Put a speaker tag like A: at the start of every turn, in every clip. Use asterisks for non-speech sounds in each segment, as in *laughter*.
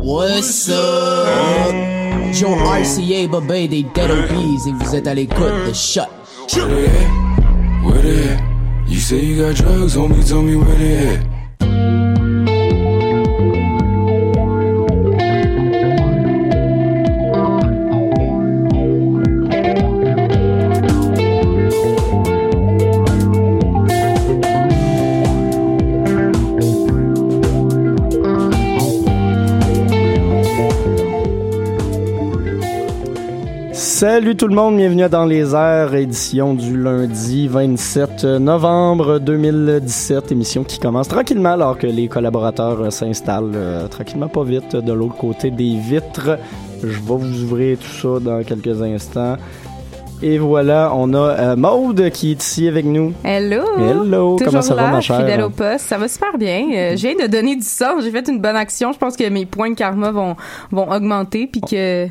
A: What's up? Joe RCA, Bobé, des Dead OBs, et vous êtes à l'écoute de Shut.
B: Where they at? Where they at? You say you got drugs on me, tell me where they at.
C: Salut tout le monde, bienvenue à Dans les airs, édition du lundi 27 novembre 2017, émission qui commence tranquillement alors que les collaborateurs euh, s'installent euh, tranquillement pas vite de l'autre côté des vitres. Je vais vous ouvrir tout ça dans quelques instants. Et voilà, on a euh, Maude qui est ici avec nous.
D: Hello!
C: Hello,
D: Toujours
C: comment ça va
D: là,
C: ma chère?
D: fidèle au poste. Ça va super bien. Euh, j'ai de donner du sang. J'ai fait une bonne action. Je pense que mes points de karma vont, vont augmenter puis que,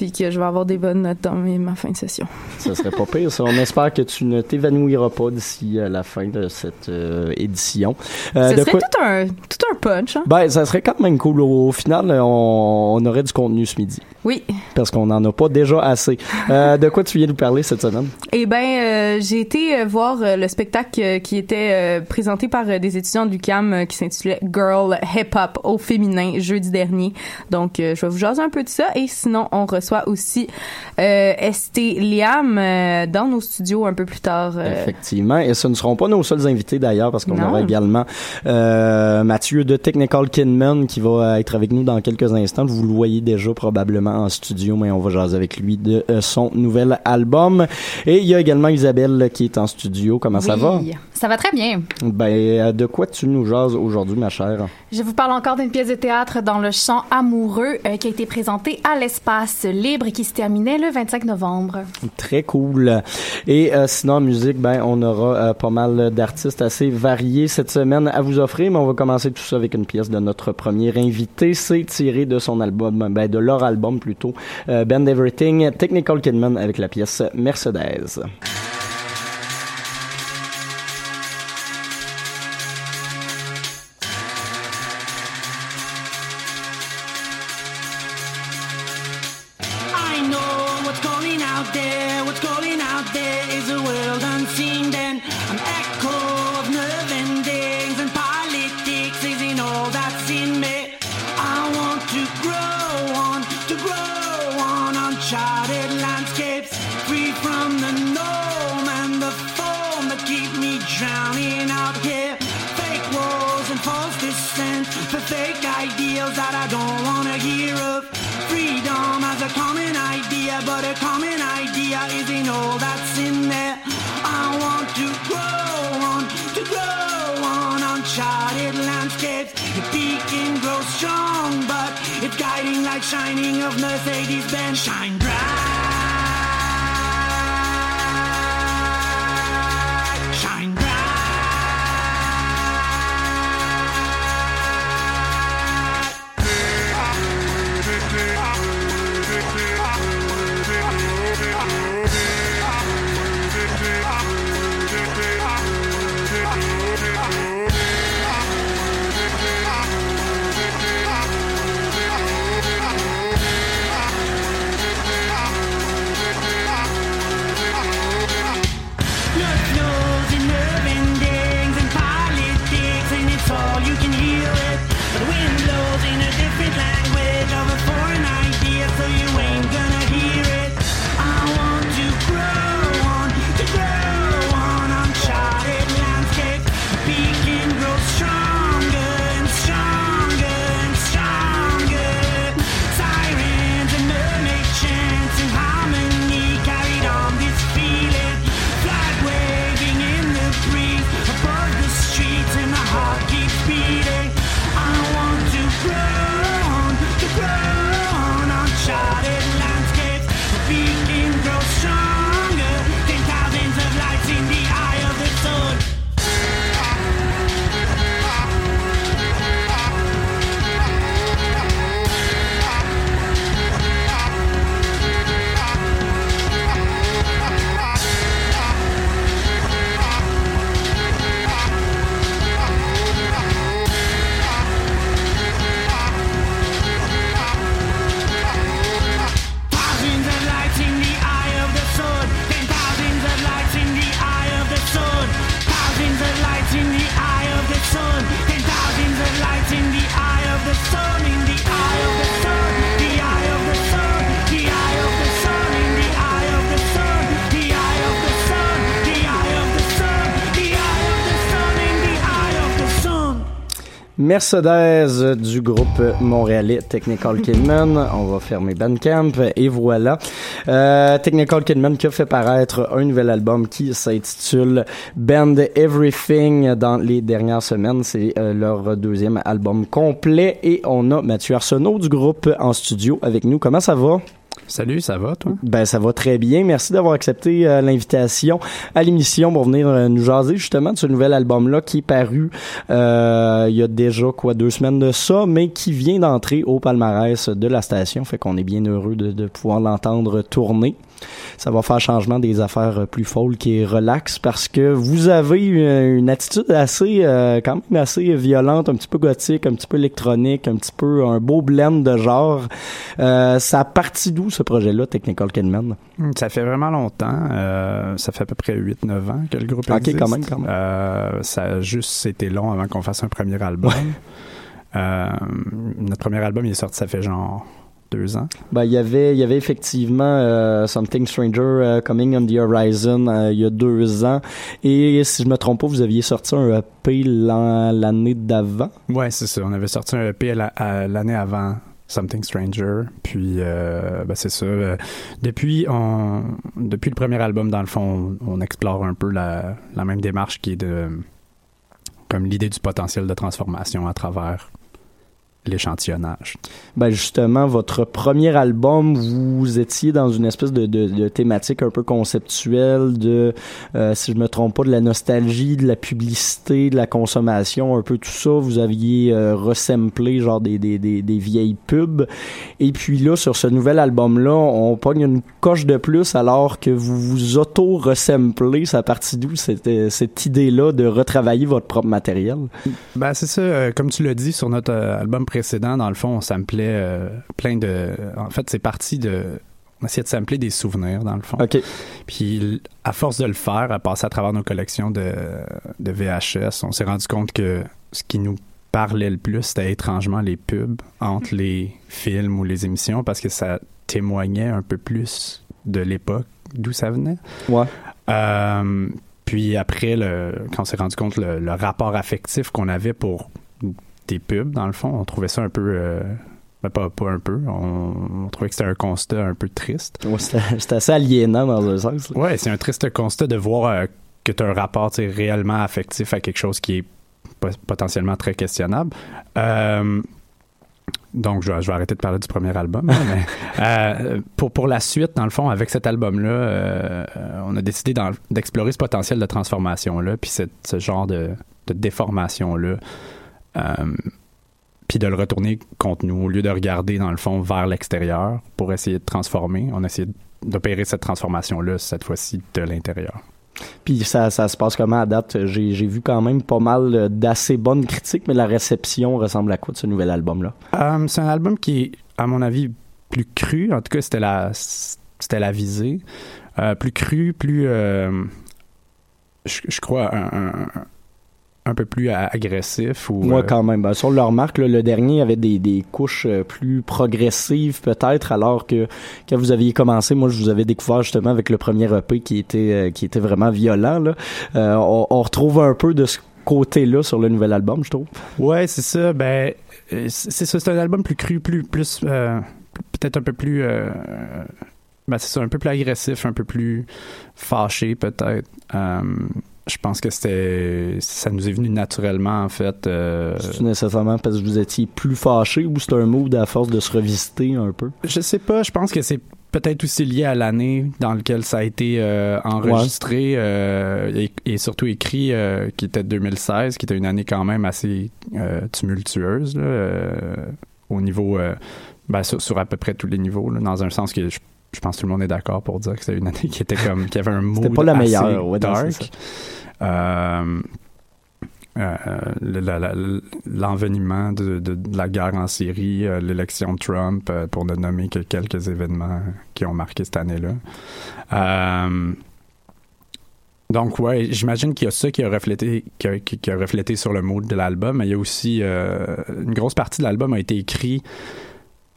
D: puis que je vais avoir des bonnes notes dans mes- ma fin de session.
C: Ça serait pas pire, ça. On espère que tu ne t'évanouiras pas d'ici euh, la fin de cette euh, édition. Euh,
D: serait
C: quoi-
D: tout un, tout un punch, hein?
C: Ben, ça serait quand même cool. Au, final, euh, on, on aurait du contenu ce midi.
D: Oui.
C: Parce qu'on n'en a pas déjà assez. Euh, de quoi tu viens nous parler cette semaine?
D: Eh euh, j'ai été voir le spectacle qui était présenté par des étudiants l'UQAM euh, qui s'intitulait Girl Hip Hop au féminin jeudi dernier. Donc, je vais vous jaser un peu de ça. Et sinon, on reçoit aussi euh, ST Liam euh, dans nos studios un peu plus tard. euh,
C: Effectivement. Et ce ne seront pas nos seuls invités d'ailleurs, parce qu'on aura également euh, Mathieu de Technical Kinman qui va être avec nous dans quelques instants. Vous le voyez déjà probablement en studio, mais on va jaser avec lui de son nouvel album. Et il y a également Isabelle qui est en studio. Comment ça va?
E: Ça va très bien.
C: Ben, euh, de quoi tu nous jases aujourd'hui, ma chère?
E: Je vous parle encore d'une pièce de théâtre dans le chant amoureux euh, qui a été présentée à l'espace libre et qui se terminait le 25 novembre.
C: Très cool. Et euh, sinon, en musique, ben, on aura euh, pas mal d'artistes assez variés cette semaine à vous offrir, mais on va commencer tout ça avec une pièce de notre premier invité. C'est tiré de son album, ben, de leur album plutôt, Band Everything, Technical Kidman avec la pièce Mercedes.
F: Shining of Mercedes Benz. Shine bright,
C: Mercedes du groupe montréalais Technical Kidman. On va fermer Bandcamp et voilà. Euh, Technical Kidman qui a fait paraître un nouvel album qui s'intitule Band Everything dans les dernières semaines. C'est euh, leur deuxième album complet et on a Mathieu Arsenault du groupe en studio avec nous. Comment ça va?
G: Salut, ça va toi?
C: Ben ça va très bien. Merci d'avoir accepté euh, l'invitation à l'émission pour venir euh, nous jaser justement de ce nouvel album-là qui est paru euh, il y a déjà quoi deux semaines de ça, mais qui vient d'entrer au palmarès de la station. Fait qu'on est bien heureux de, de pouvoir l'entendre tourner ça va faire changement des affaires plus folk et relax parce que vous avez une, une attitude assez euh, quand même assez violente, un petit peu gothique, un petit peu électronique, un petit peu un beau blend de genre. Euh, ça a parti d'où ce projet-là, Technical Kidman?
G: Hmm, Ça fait vraiment longtemps. Euh, ça fait à peu près 8-9 ans que le groupe
C: Ok,
G: existe.
C: quand même, quand même.
G: Euh, ça a juste été long avant qu'on fasse un premier album. Euh, notre premier album, il est sorti, ça fait genre deux ans.
C: Ben, il y avait, il y avait effectivement euh, Something Stranger euh, Coming on the Horizon euh, il y a deux ans. Et si je me trompe pas, vous aviez sorti un EP l'an- l'année d'avant.
G: Ouais, c'est ça. On avait sorti un EP l'année avant Something Stranger. Puis, euh, ben, c'est ça. Euh, depuis, on, depuis le premier album, dans le fond, on, on explore un peu la, la même démarche qui est de comme l'idée du potentiel de transformation à travers l'échantillonnage.
C: Ben justement, votre premier album, vous étiez dans une espèce de, de, de thématique un peu conceptuelle de, euh, si je me trompe pas, de la nostalgie, de la publicité, de la consommation, un peu tout ça. Vous aviez euh, resamplé genre des, des, des, des vieilles pubs. Et puis là, sur ce nouvel album-là, on pogne une coche de plus alors que vous vous auto-resamplez. Ça partit d'où cette, euh, cette idée-là de retravailler votre propre matériel?
G: Ben, c'est ça. euh, comme tu l'as dit sur notre euh, album précédent, dans le fond, on samplait euh, plein de. En fait, c'est parti de. On essayait de sampler des souvenirs, dans le fond.
C: OK.
G: Puis, à force de le faire, à passer à travers nos collections de, de VHS, on s'est rendu compte que ce qui nous parlait le plus, c'était étrangement les pubs entre les films ou les émissions parce que ça témoignait un peu plus de l'époque d'où ça venait.
C: Ouais.
G: Euh, puis après, le, quand on s'est rendu compte le, le rapport affectif qu'on avait pour des pubs, dans le fond, on trouvait ça un peu... euh, ben, pas, pas un peu, on, on trouvait que c'était un constat un peu triste.
C: Ouais, C'était assez aliénant dans un sens. là.
G: Ouais, c'est un triste constat de voir euh, que tu as un rapport réellement affectif à quelque chose qui est po- potentiellement très questionnable. Euh, donc, je vais, je vais arrêter de parler du premier album. mais, *laughs* euh, pour, pour la suite, dans le fond, avec cet album-là, euh, on a décidé d'explorer ce potentiel de transformation-là, puis cette- ce genre de, de déformation-là, puis de le retourner contre nous, au lieu de regarder, dans le fond, vers l'extérieur pour essayer de transformer. On a essayé d'opérer cette transformation-là, cette fois-ci, de l'intérieur.
C: Puis ça, ça se passe comment à date? J'ai vu quand même pas mal euh, d'assez bonnes critiques, mais la réception ressemble à quoi de ce nouvel album-là?
G: Euh, c'est un album qui est, à mon avis, plus cru. En tout cas, c'était la, c'était la visée. Euh, plus cru, plus, euh, je, je crois, un, un- un peu plus agressif. Ou,
C: Moi,
G: euh,
C: quand même. Ben, si on le remarque, là, le dernier avait des, des couches euh, plus progressives, peut-être, alors que quand vous aviez commencé, moi, je vous avais découvert justement avec le premier EP qui était, euh, qui était vraiment violent. Là. Euh, on, on retrouve un peu de ce côté-là sur le nouvel album, je trouve.
G: Ouais, c'est ça. Ben, c'est ça. C'est un album plus cru, plus, plus, euh, peut-être un peu plus, euh, ben, c'est ça, un peu plus agressif, un peu plus fâché, peut-être. Je pense que c'était, ça nous est venu naturellement, en fait. euh,
C: C'est nécessairement parce que vous étiez plus fâché ou c'est un mood à force de se revisiter un peu?
G: Je sais pas, je pense que c'est peut-être aussi lié à l'année dans laquelle ça a été euh, enregistré euh, et, et surtout écrit, euh, qui était 2016, qui était une année quand même assez tumultueuse là, au niveau, ben, sur, sur à peu près tous les niveaux, là, dans un sens que je, je pense que tout le monde est d'accord pour dire que c'était une année qui était comme, qui avait un mood
C: C'était pas la
G: assez
C: meilleure, ouais,
G: dark. Euh, euh, le- la- la- l'envenimement de, la guerre en Syrie, euh, l'élection de Trump, pour ne nommer que quelques événements qui ont marqué cette année-là. Donc ouais, j'imagine qu'il y a ça qui a reflété, qui a, reflété sur le mood de l'album, mais il y a aussi une grosse partie de l'album a été écrit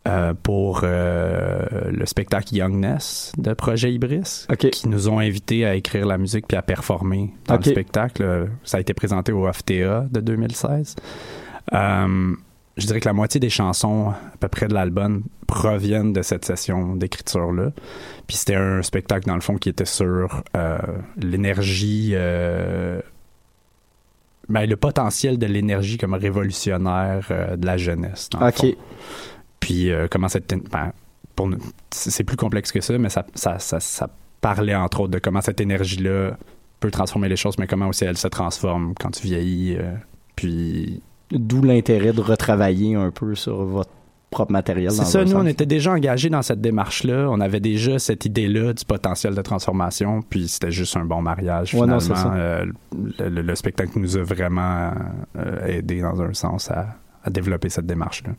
G: euh, pour euh, le spectacle Youngness de Projet Ibris, qui nous ont invités à écrire la musique puis à performer dans le spectacle. Ça a été présenté au FTA de 2016. Euh, je dirais que la moitié des chansons, à peu près de l'album, proviennent de cette session d'écriture-là. Puis c'était un spectacle, dans le fond, qui était sur euh, l'énergie... euh, ben, le potentiel de l'énergie comme révolutionnaire euh, de la jeunesse. dans le
C: Ok.
G: fond. Puis euh, comment cette... ben, c'est plus complexe que ça, mais ça, ça, ça, ça parlait entre autres de comment cette énergie-là peut transformer les choses, mais comment aussi elle se transforme quand tu vieillis. euh, puis
C: D'où l'intérêt de retravailler un peu sur votre propre matériel.
G: c'est ça, nous,
C: sens.
G: on était déjà engagés dans cette démarche-là. On avait déjà cette idée-là du potentiel de transformation, puis c'était juste un bon mariage,
C: Ouais, non,
G: finalement.
C: ça.
G: Euh, le, le- le spectacle nous a vraiment euh, aidé dans un sens à, à développer cette démarche-là.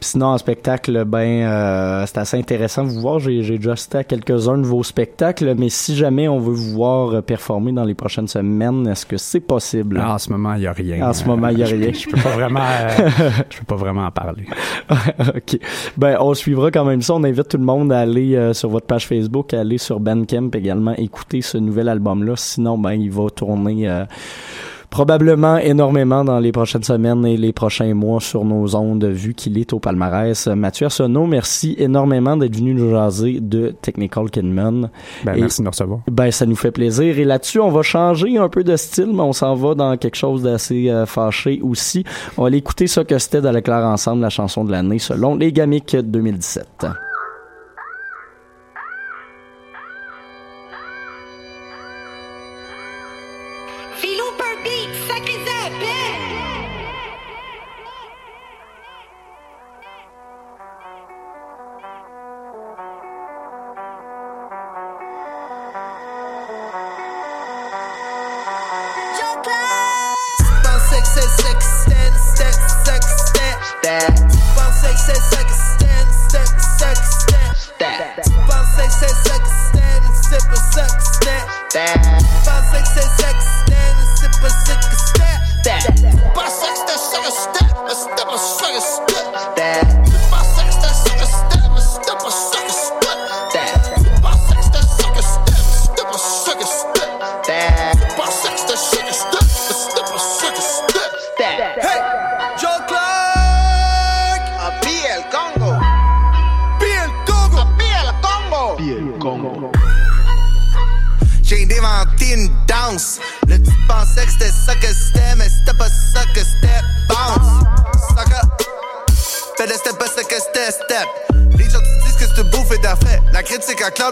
C: Sinon, en spectacle, ben, euh, c'est assez intéressant de vous voir. J'ai, j'ai déjà assisté à quelques-uns de vos spectacles, mais si jamais on veut vous voir euh, performer dans les prochaines semaines, est-ce que c'est possible?
G: Là, en ce moment, il n'y a rien.
C: En ce moment, il y a
G: Je-
C: rien.
G: Je peux pas vraiment, euh, *laughs* je peux pas vraiment en parler.
C: ok. Ben, on suivra quand même ça. On invite tout le monde à aller euh, sur votre page Facebook, à aller sur Bandcamp également, écouter ce nouvel album-là. Sinon, ben, il va tourner euh, probablement énormément dans les prochaines semaines et les prochains mois sur nos ondes, vu qu'il est au palmarès. Mathieu Arsenault, merci énormément d'être venu nous jaser de Technical Kidman.
G: Ben,
C: Et-
G: merci de nous recevoir.
C: Ben, ça nous fait plaisir. Et là-dessus, on va changer un peu de style, mais on s'en va dans quelque chose d'assez euh, fâché aussi. On va aller écouter ça que c'était dans Claire ensemble, la chanson de l'année, selon les Gamiques 2017.
F: Filou per beat, sacré zapin!
H: Pensais que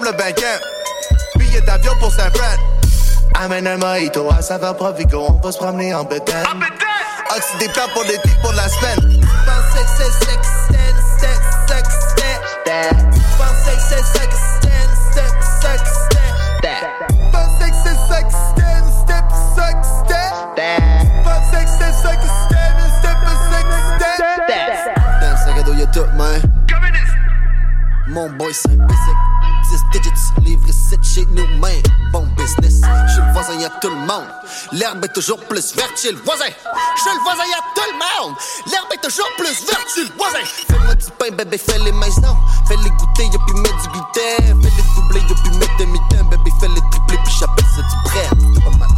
H: le banquet. Billet d'avion pour San Fran. Amène un mojito à saveur Provigo, on va se promener en bétail. Oxydé plat pour l'été, pour la semaine. Pensais que c'est sex, sex, sex, que c'est sex, sex, sex, que c'est sex, stand, step, sex, que c'est sex, stand, step, sex, stand. Dans le sac à dos, y'a tout, man. Mon boy, c'est un basic. 10 digits, livre 7 chez nous, man. Bon business. Chez le voisin, y'a tout le monde. L'herbe est toujours plus verte chez le voisin. Chez le voisin, y'a tout le monde. L'herbe est toujours plus verte chez le voisin. Fais-moi du pain, bébé, fais les mains, non. Fais-les goûter, y'a puis mettre du gluten. Fais-les doubler, y'a puis mettre demi-temps. Bébé, fais-les tripler, puis j'appelle ça du mal,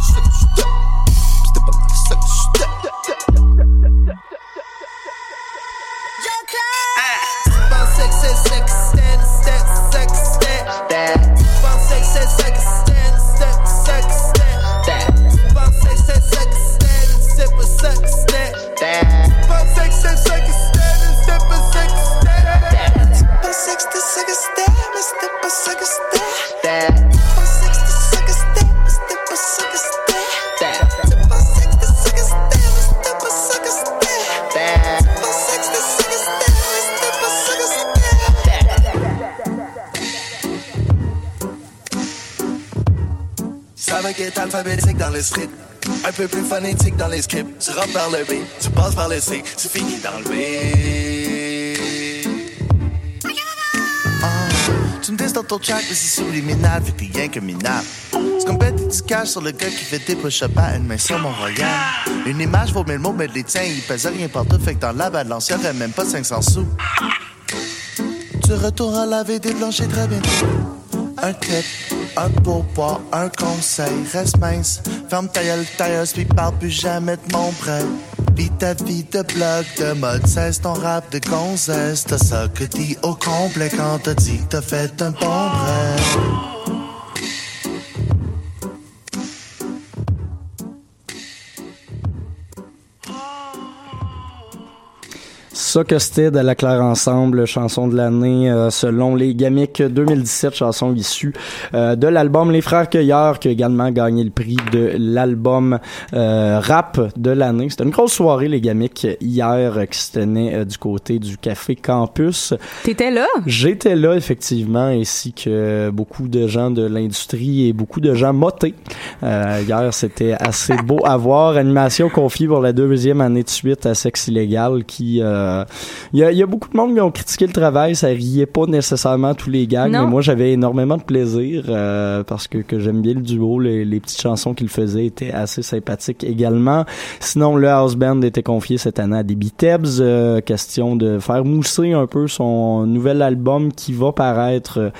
I: alphabétique dans le street. Un peu plus phonétique dans les scripts. Tu rentres par le B, tu passes par le C, tu finis dans le B. Ah, tu me dis dans ton track, mais c'est subliminal, fait que rien que minable. C'est comme bête du cash sur le gars qui fait des push-ups à une main sur mon royal. Une image vaut mille mots, mais les tiens, ils pèsent rien partout, fait que dans la balance, y'aurait même pas 500 sous. Tu retournes à laver des blanchis très bientôt. Un clip, un pourboire, un conseil, reste mince. Ferme ta gueule, tailleuse, puis parle plus jamais de mon prêt. Pis ta vie de blog de mode cesse ton rap de gonzesse. T'as ça que dit au complet quand t'as dit t'as fait un bon bref.
C: Ça que c'était de la Claire Ensemble, chanson de l'année euh, selon les Gamiques 2017, chanson issue euh, de l'album Les Frères Cueilleurs qui a également gagné le prix de l'album euh, rap de l'année. C'était une grosse soirée les Gamiques hier euh, qui se tenait euh, du côté du Café Campus.
D: T'étais là?
C: J'étais là effectivement ainsi que beaucoup de gens de l'industrie et beaucoup de gens motés. Euh, hier c'était assez beau à voir. Animation confiée pour la deuxième année de suite à Sexe Illégal qui... euh, il y, a, il y a beaucoup de monde qui ont critiqué le travail, ça riait pas nécessairement tous les gags,
D: Non.
C: mais moi j'avais énormément de plaisir euh, parce que, que j'aime bien le duo, les, les petites chansons qu'il faisait étaient assez sympathiques également. Sinon, le house band était confié cette année à des Beatebs, euh, question de faire mousser un peu son nouvel album qui va paraître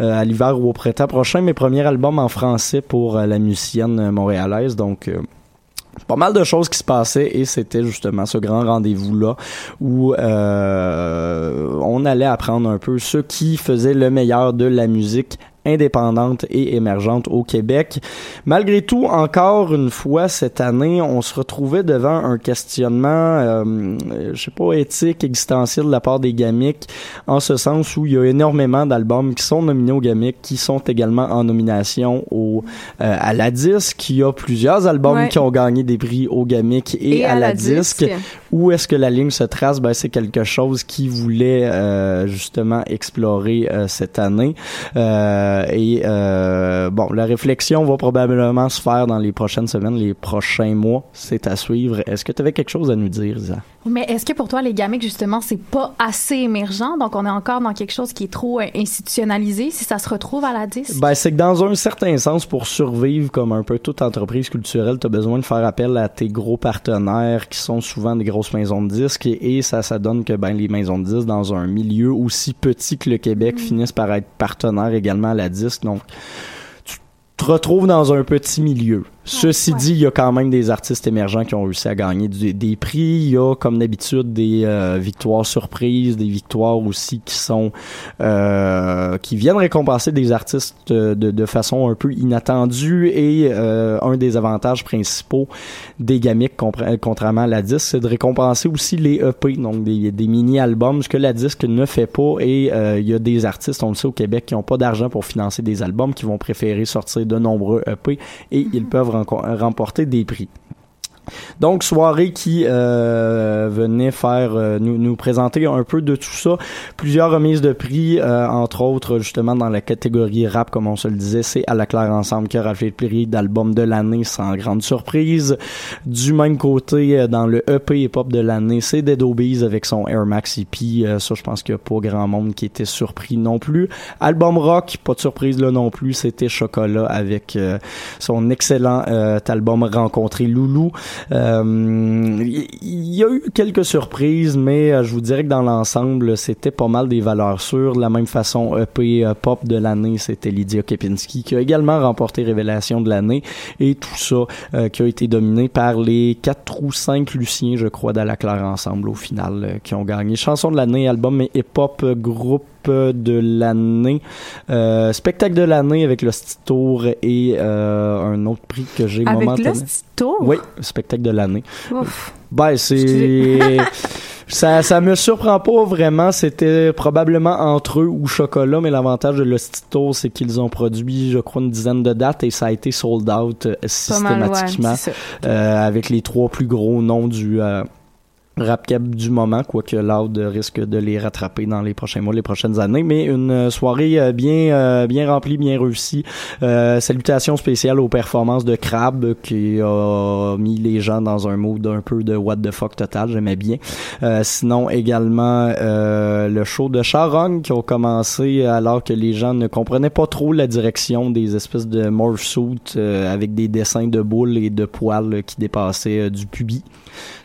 C: euh, à l'hiver ou au printemps prochain, mais premier album en français pour la musicienne montréalaise, donc... pas mal de choses qui se passaient et c'était justement ce grand rendez-vous-là où euh, on allait apprendre un peu ce qui faisait le meilleur de la musique indépendante et émergente au Québec. Malgré tout, encore une fois cette année, on se retrouvait devant un questionnement, euh, je sais pas, éthique, existentiel de la part des gamiques, en ce sens où il y a énormément d'albums qui sont nominés au gamiques, qui sont également en nomination au euh, à la disque. Il y a plusieurs albums
D: Ouais.
C: qui ont gagné des prix au gamique et, à, la, disque. Où est-ce que la ligne se trace? Ben, c'est quelque chose qui voulait euh, justement explorer euh, cette année. Euh, et euh, bon, la réflexion va probablement se faire dans les prochaines semaines, les prochains mois. C'est à suivre. Est-ce que tu avais quelque chose à nous dire, Isa?
E: Mais est-ce que pour toi, les gamiques, justement, c'est pas assez émergent? Donc, on est encore dans quelque chose qui est trop euh, institutionnalisé si ça se retrouve à la disque?
C: Ben, c'est que dans un certain sens, pour survivre comme un peu toute entreprise culturelle, tu as besoin de faire appel à tes gros partenaires qui sont souvent des grosses maisons de disques et, et ça, ça donne que ben, les maisons de disques dans un milieu aussi petit que le Québec finissent par être partenaires également à la disque. Donc, tu te retrouves dans un petit milieu. Ceci dit, il y a quand même des artistes émergents qui ont réussi à gagner du- des prix. Il y a, comme d'habitude, des euh, victoires surprises, des victoires aussi qui sont euh, qui viennent récompenser des artistes de, façon un peu inattendue. Et euh, un des avantages principaux des gamiques, compra- contrairement à la disque, c'est de récompenser aussi les EP, donc des, des mini-albums, ce que la disque ne fait pas. Et euh, il y a des artistes, on le sait au Québec, qui n'ont pas d'argent pour financer des albums, qui vont préférer sortir de nombreux EP et ils peuvent remporter des prix. Donc, soirée qui euh, venait faire euh, nous, nous présenter un peu de tout ça. Plusieurs remises de prix, euh, entre autres, justement, dans la catégorie rap, comme on se le disait, c'est À la Claire Ensemble qui a raflé le prix d'album de l'année, sans grande surprise. Du même côté, dans le EP hip-hop de l'année, c'est Dead Obies avec son Air Max EP. Ça, je pense qu'il n'y a pas grand monde qui était surpris non plus. Album rock, pas de surprise là non plus, c'était Chocolat avec son excellent album Rencontrer Loulou. Euh, Il il y a eu quelques surprises, mais euh, je vous dirais que dans l'ensemble, c'était pas mal des valeurs sûres. De la même façon, EP euh, pop de l'année, c'était Lydia Kepinski qui a également remporté Révélation de l'année. Et tout ça euh, qui a été dominé par les quatre ou cinq Luciens, je crois, d'À la Claire Ensemble au final, euh, qui ont gagné chanson de l'année, album et hip-hop euh, groupe de l'année, euh, spectacle de l'année avec le Tour et euh, un autre prix que j'ai
D: Avec
C: momentanément.
D: le Sti Tour?
C: Oui, spectacle de l'année. Ben, c'est. *laughs* ça, ça me surprend pas vraiment. C'était probablement entre eux ou Chocolat, mais l'avantage de l'Ostito, c'est qu'ils ont produit, je crois, une dizaine de dates et ça a été sold out euh,
D: Pas mal, ouais,
C: systématiquement euh, avec les trois plus gros noms du. euh, rap cap du moment, quoique Loud risque de les rattraper dans les prochains mois, les prochaines années, mais une euh, soirée euh, bien euh, bien remplie, bien réussie. Euh, salutations spéciales aux performances de Crab qui a mis les gens dans un mood un peu de what the fuck total, j'aimais bien. Sinon également le show de Charon qui ont commencé alors que les gens ne comprenaient pas trop la direction des espèces de morph avec des dessins de boules et de poils qui dépassaient du pubis.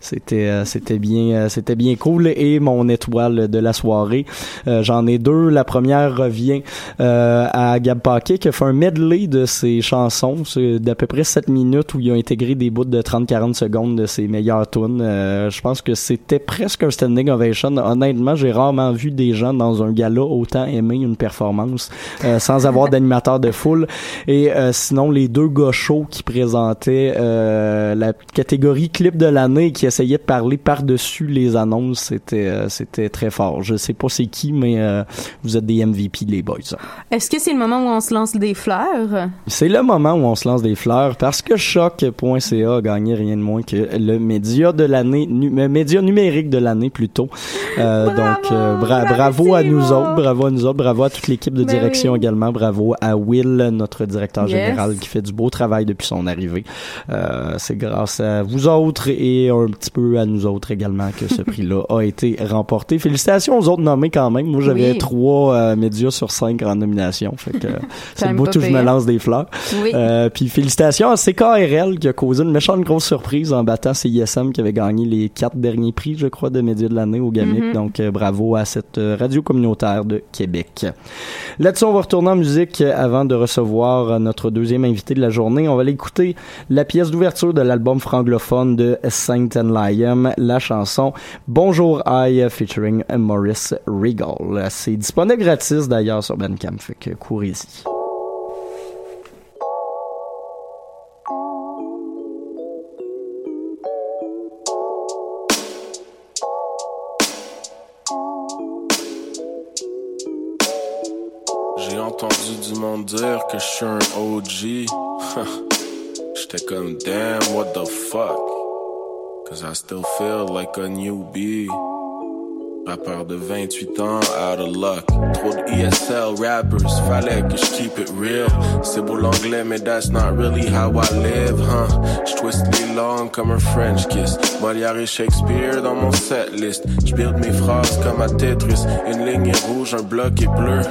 C: C'était euh, c'était bien, euh, c'était bien cool. Et mon étoile de la soirée, euh, j'en ai deux. La première revient à Gab Paquet qui a fait un medley de ses chansons, d'à peu près 7 minutes où il a intégré des bouts de 30-40 secondes de ses meilleures tunes. Je pense que c'était presque un standing ovation. Honnêtement, j'ai rarement vu des gens dans un gala autant aimer une performance euh, sans avoir d'animateur de foule. Et euh, sinon, les deux gars chauds qui présentaient euh, la catégorie clip de l'année qui essayaient de parler par-dessus les annonces, c'était euh, c'était très fort. Je sais pas c'est qui, mais euh, vous êtes des MVP, les boys.
D: Est-ce que c'est le moment où on se lance des fleurs?
C: C'est le moment où on se lance des fleurs parce que choc.ca a gagné rien de moins que le média de l'année, nu- euh, média numérique de l'année plutôt. Euh, donc bra- bravo à nous autres, bravo à nous autres, bravo à toute l'équipe de
D: Ben
C: direction
D: oui.
C: également, bravo à Will, notre directeur
D: Yes.
C: général qui fait du beau travail depuis son arrivée. C'est grâce à vous autres et un petit peu à nous autres également que ce *laughs* prix-là a été remporté. Félicitations aux autres nommés quand même. Moi j'avais
D: Oui.
C: trois euh, médias sur cinq en nomination, fait que *laughs* c'est le bout où je me lance des fleurs.
D: Oui.
C: Euh, puis félicitations à CKRL qui a causé une méchante grosse surprise en battant CISM qui avait gagné les quatre derniers prix, je crois, de médias de l'année au GAMIC.
D: Mhm.
C: Donc euh, bravo à cette radio communautaire de Québec. Là-dessus, on va retourner en musique avant de recevoir notre deuxième invité de la journée. On va aller écouter la pièce d'ouverture de l'album franglophone de Saint La chanson Bonjour I featuring Maurice Regal. C'est disponible gratis d'ailleurs sur Bandcamp, fait que courez-y.
J: J'ai entendu du monde dire que je suis un OG. *laughs* J'étais comme damn, what the fuck? Cause I still feel like a newbie. Rappeur de 28 ans, out of luck. Trop de ESL rappers, fallait que je keep it real. C'est beau l'anglais, mais that's not really how I live, huh? Je twist les langues comme un French kiss. Molière et Shakespeare dans mon set list. Je mes phrases comme à Tetris. Une ligne est rouge, un bloc est bleu.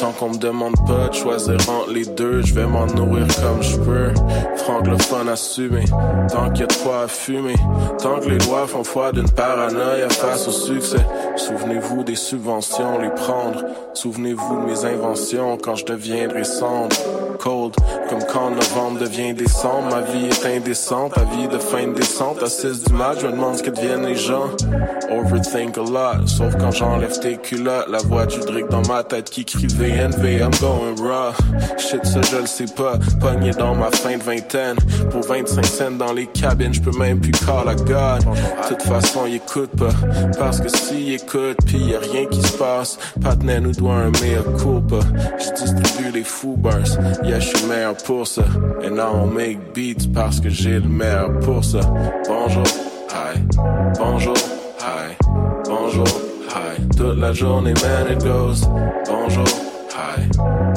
J: Tant qu'on me demande pas de choisir entre les deux, je vais m'en nourrir comme je peux. Francophone assumé, tant qu'il y a de à fumer. Tant que les lois font foi d'une paranoïa face au succès. Souvenez-vous des subventions, les prendre. Souvenez-vous de mes inventions quand je deviendrai sombre. Cold, comme quand novembre devient décembre. Ma vie est indécente, la vie de fin de descente. À 6 du match, je me demande ce que deviennent les gens. Overthink a lot, sauf quand j'enlève tes culottes. La voix du Drake dans ma tête qui crie VNV, I'm going raw. Shit, ça je le sais pas. Pogné dans ma fin de vingtaine. Pour 25 cents dans les cabines, je peux même plus call à God. De toute façon, il écoute pas. Parce que s'il écoute, pis y rien qui se passe. Patnen nous doit un mea culpa. Je distribue les fous bars. Yeah, je suis meilleur pour ça. And now on make beats parce que j'ai le meilleur pour ça. Bonjour, hi. Bonjour, hi. Bonjour, hi. Toute la journée, man, it goes. Bonjour, hi.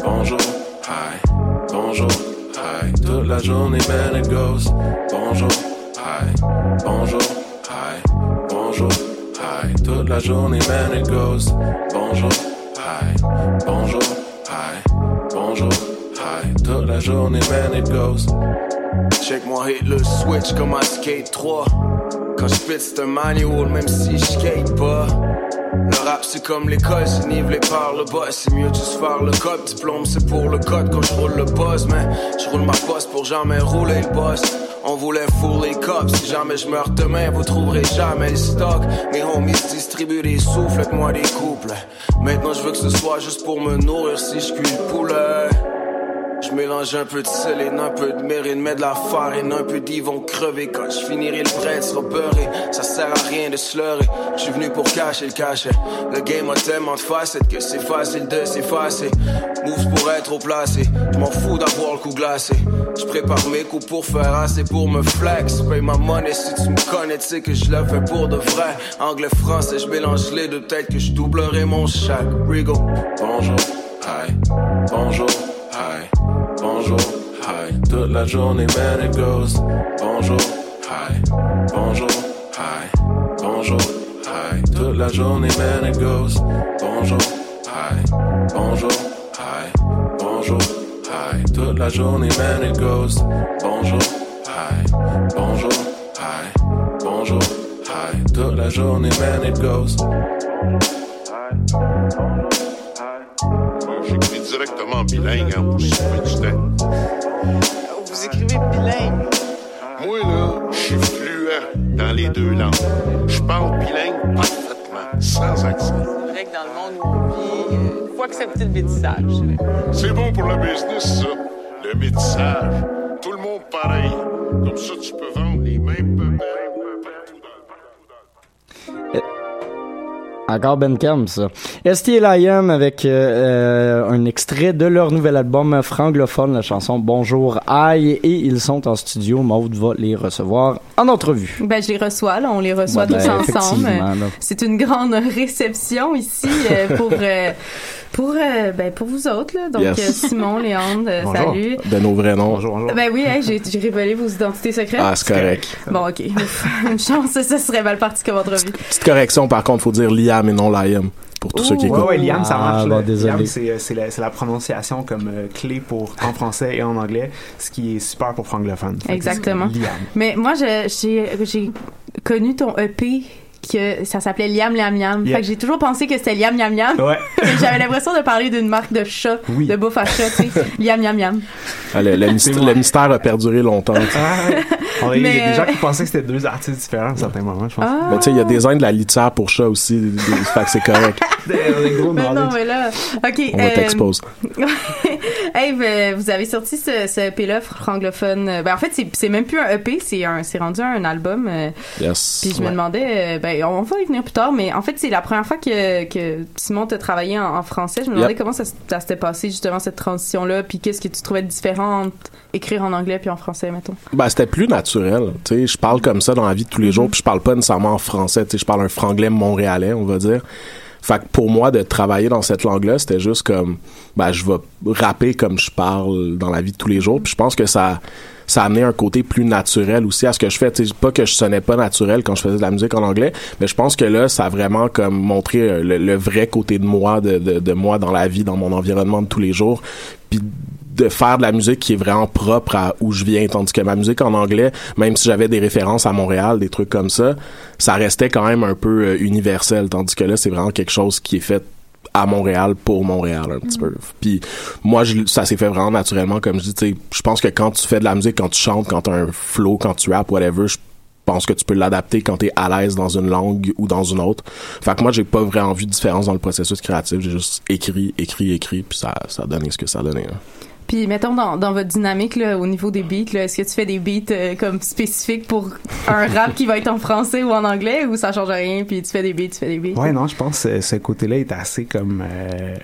J: Bonjour, hi. Bonjour, hi. Toute la journée, man, it goes. Bonjour, hi. Bonjour, Toute la journée, man, it goes. Bonjour, hi. Bonjour, hi. Bonjour, hi. Toute la journée, man, it goes.
K: Check moi hit le switch comme à Skate 3 Quand je c'est un manual même si je skate pas Le rap c'est comme l'école, c'est nivelé par le boss C'est mieux juste faire le code, diplôme c'est pour le code Quand je roule le buzz, mais je roule ma poste pour jamais rouler le boss on voulait fourrer les cops, si jamais je meurs demain, vous trouverez jamais le stock. Mes homies distribuent des sous, faites-moi des couples. Maintenant je veux que ce soit juste pour me nourrir si je cuis le poulet. Je mélange un peu de séléne, un peu de mérine, mets de la farine, un peu d'y vont crever quand je finirai le bread sera beurré. Ça sert à rien de se. Je suis venu pour cacher le cachet. Le game a tellement de facettes que c'est facile de s'effacer. Moves pour être au placé. Je m'en fous d'avoir le coup glacé. Je prépare mes coups pour faire assez pour me flex. Paye ma monnaie si tu me connais, tu sais que je le fais pour de vrai. Anglais, français, je mélange les deux, peut-être que je doublerai mon chaque. Rigo.
J: Bonjour, hi. Bonjour, hi. Bonjour, hi. Toute la journée, man, it goes. Bonjour, hi. Bonjour, hi. Bonjour, hi. Toute la journée, man, it goes. Bonjour, hi. Bonjour, hi. Bonjour, hi. Toute la journée, man, it goes. Bonjour, hi. Bonjour, hi. Bonjour, hi. toute la journée, man, it goes.
L: J'écris directement bilingue hein, pour sauver du temps.
M: Vous écrivez bilingue.
L: Moi, là, je suis fluent dans les deux langues. Je parle bilingue parfaitement, sans accent.
M: C'est vrai que dans le monde où on vit, il faut accepter le métissage.
L: C'est bon pour le business, ça. Le métissage. Tout le monde pareil. Comme ça, tu peux vendre les mêmes
C: Encore Ben Cam, ça. ST et Liam avec euh, euh, un extrait de leur nouvel album franglophone, la chanson Bonjour Aïe, et ils sont en studio. Maude va les recevoir en entrevue.
D: Ben, je les reçois, là. On les reçoit
C: Ouais,
D: tous
C: ben,
D: ensemble. C'est une grande réception ici euh, pour, euh, pour, euh, ben, pour vous autres, là. Donc,
N: Yes.
D: euh, Simon, *laughs* Léandre, euh, salut.
N: De nos vrais noms. Bonjour, bonjour.
D: Ben oui, hey, j'ai révélé vos identités secrètes.
N: Ah, c'est correct.
D: Bon, ok. *laughs* Une chance, ça serait mal parti comme entrevue.
N: Petite correction, par contre, faut dire Liam et non Liam. Pour tous ceux qui écoutent.
O: ouais, Liam, ça marche.
C: Ah,
O: là.
C: bon, désolé.
O: Liam, c'est, euh, c'est la, c'est la prononciation comme euh, clé pour en français et en anglais, ce qui est super pour que
D: Exactement.
O: Liam.
D: Mais moi, je- j'ai j'ai connu ton EP que ça s'appelait Liam Liam Liam.
O: Yeah.
D: Fait que j'ai toujours pensé que c'était Liam Liam Liam.
O: Ouais. *laughs*
D: J'avais l'impression de parler d'une marque de chat,
O: Oui.
D: de bouffe à chat, tu sais. *laughs* Liam Liam Liam.
N: Ah, le, le mystère, le mystère a perduré longtemps.
O: On a- Il y a des gens
D: euh,
O: qui pensaient que c'était deux artistes différents à certains moments, je pense.
D: Ah.
N: Mais tu sais, il y a des uns de la litière pour chat aussi. fait que c'est correct. *laughs*
D: Mais non, mais là, ok.
N: On va
D: euh,
N: t'exposer.
D: hey, ben, vous avez sorti ce, ce EP-là francophone. Euh, Ben, en fait, c'est même plus un EP, c'est rendu un album. euh,
N: Yes.
D: Puis je me
N: Ouais.
D: demandais, euh, ben, on va y venir plus tard, mais en fait, c'est la première fois que, que Simon t'a travaillé en, en français. Je me demandais
N: Yep.
D: comment ça, s'était passé, justement, cette transition-là, puis qu'est-ce que tu trouvais différent entre écrire en anglais puis en français, mettons?
N: Ben, c'était plus naturel. Tu sais, je parle comme ça dans la vie de tous les jours, puis je parle pas nécessairement en français. Tu sais, je parle un franglais montréalais, on va dire. Fait que pour moi, de travailler dans cette langue-là, c'était juste comme, ben, je vais rapper comme je parle dans la vie de tous les jours. Puis je pense que ça, ça a amené un côté plus naturel aussi à ce que je fais. Tu sais, pas que je sonnais pas naturel quand je faisais de la musique en anglais, mais je pense que là, ça a vraiment comme montré euh, le, le vrai côté de moi, de, de, de moi dans la vie, dans mon environnement de tous les jours. Puis de faire de la musique qui est vraiment propre à où je viens tandis que ma musique en anglais même si j'avais des références à Montréal des trucs comme ça ça restait quand même un peu euh, universel tandis que là c'est vraiment quelque chose qui est fait à Montréal pour Montréal un petit peu puis moi je, ça s'est fait vraiment naturellement comme je dis tu sais je pense que quand tu fais de la musique quand tu chantes quand tu as un flow quand tu rappes whatever je pense que tu peux l'adapter quand tu es à l'aise dans une langue ou dans une autre. Fait que moi, j'ai pas vraiment vu de différence dans le processus créatif. J'ai juste écrit, écrit, écrit, puis ça, ça donné ce que ça donné. hein.
D: Puis, mettons, dans, dans votre dynamique, là, au niveau des beats, là, est-ce que tu fais des beats euh, comme spécifiques pour un rap qui va être en français ou en anglais, ou ça change rien, puis tu fais des beats, tu fais des beats?
O: Ouais, non, je pense que ce côté-là est assez comme euh,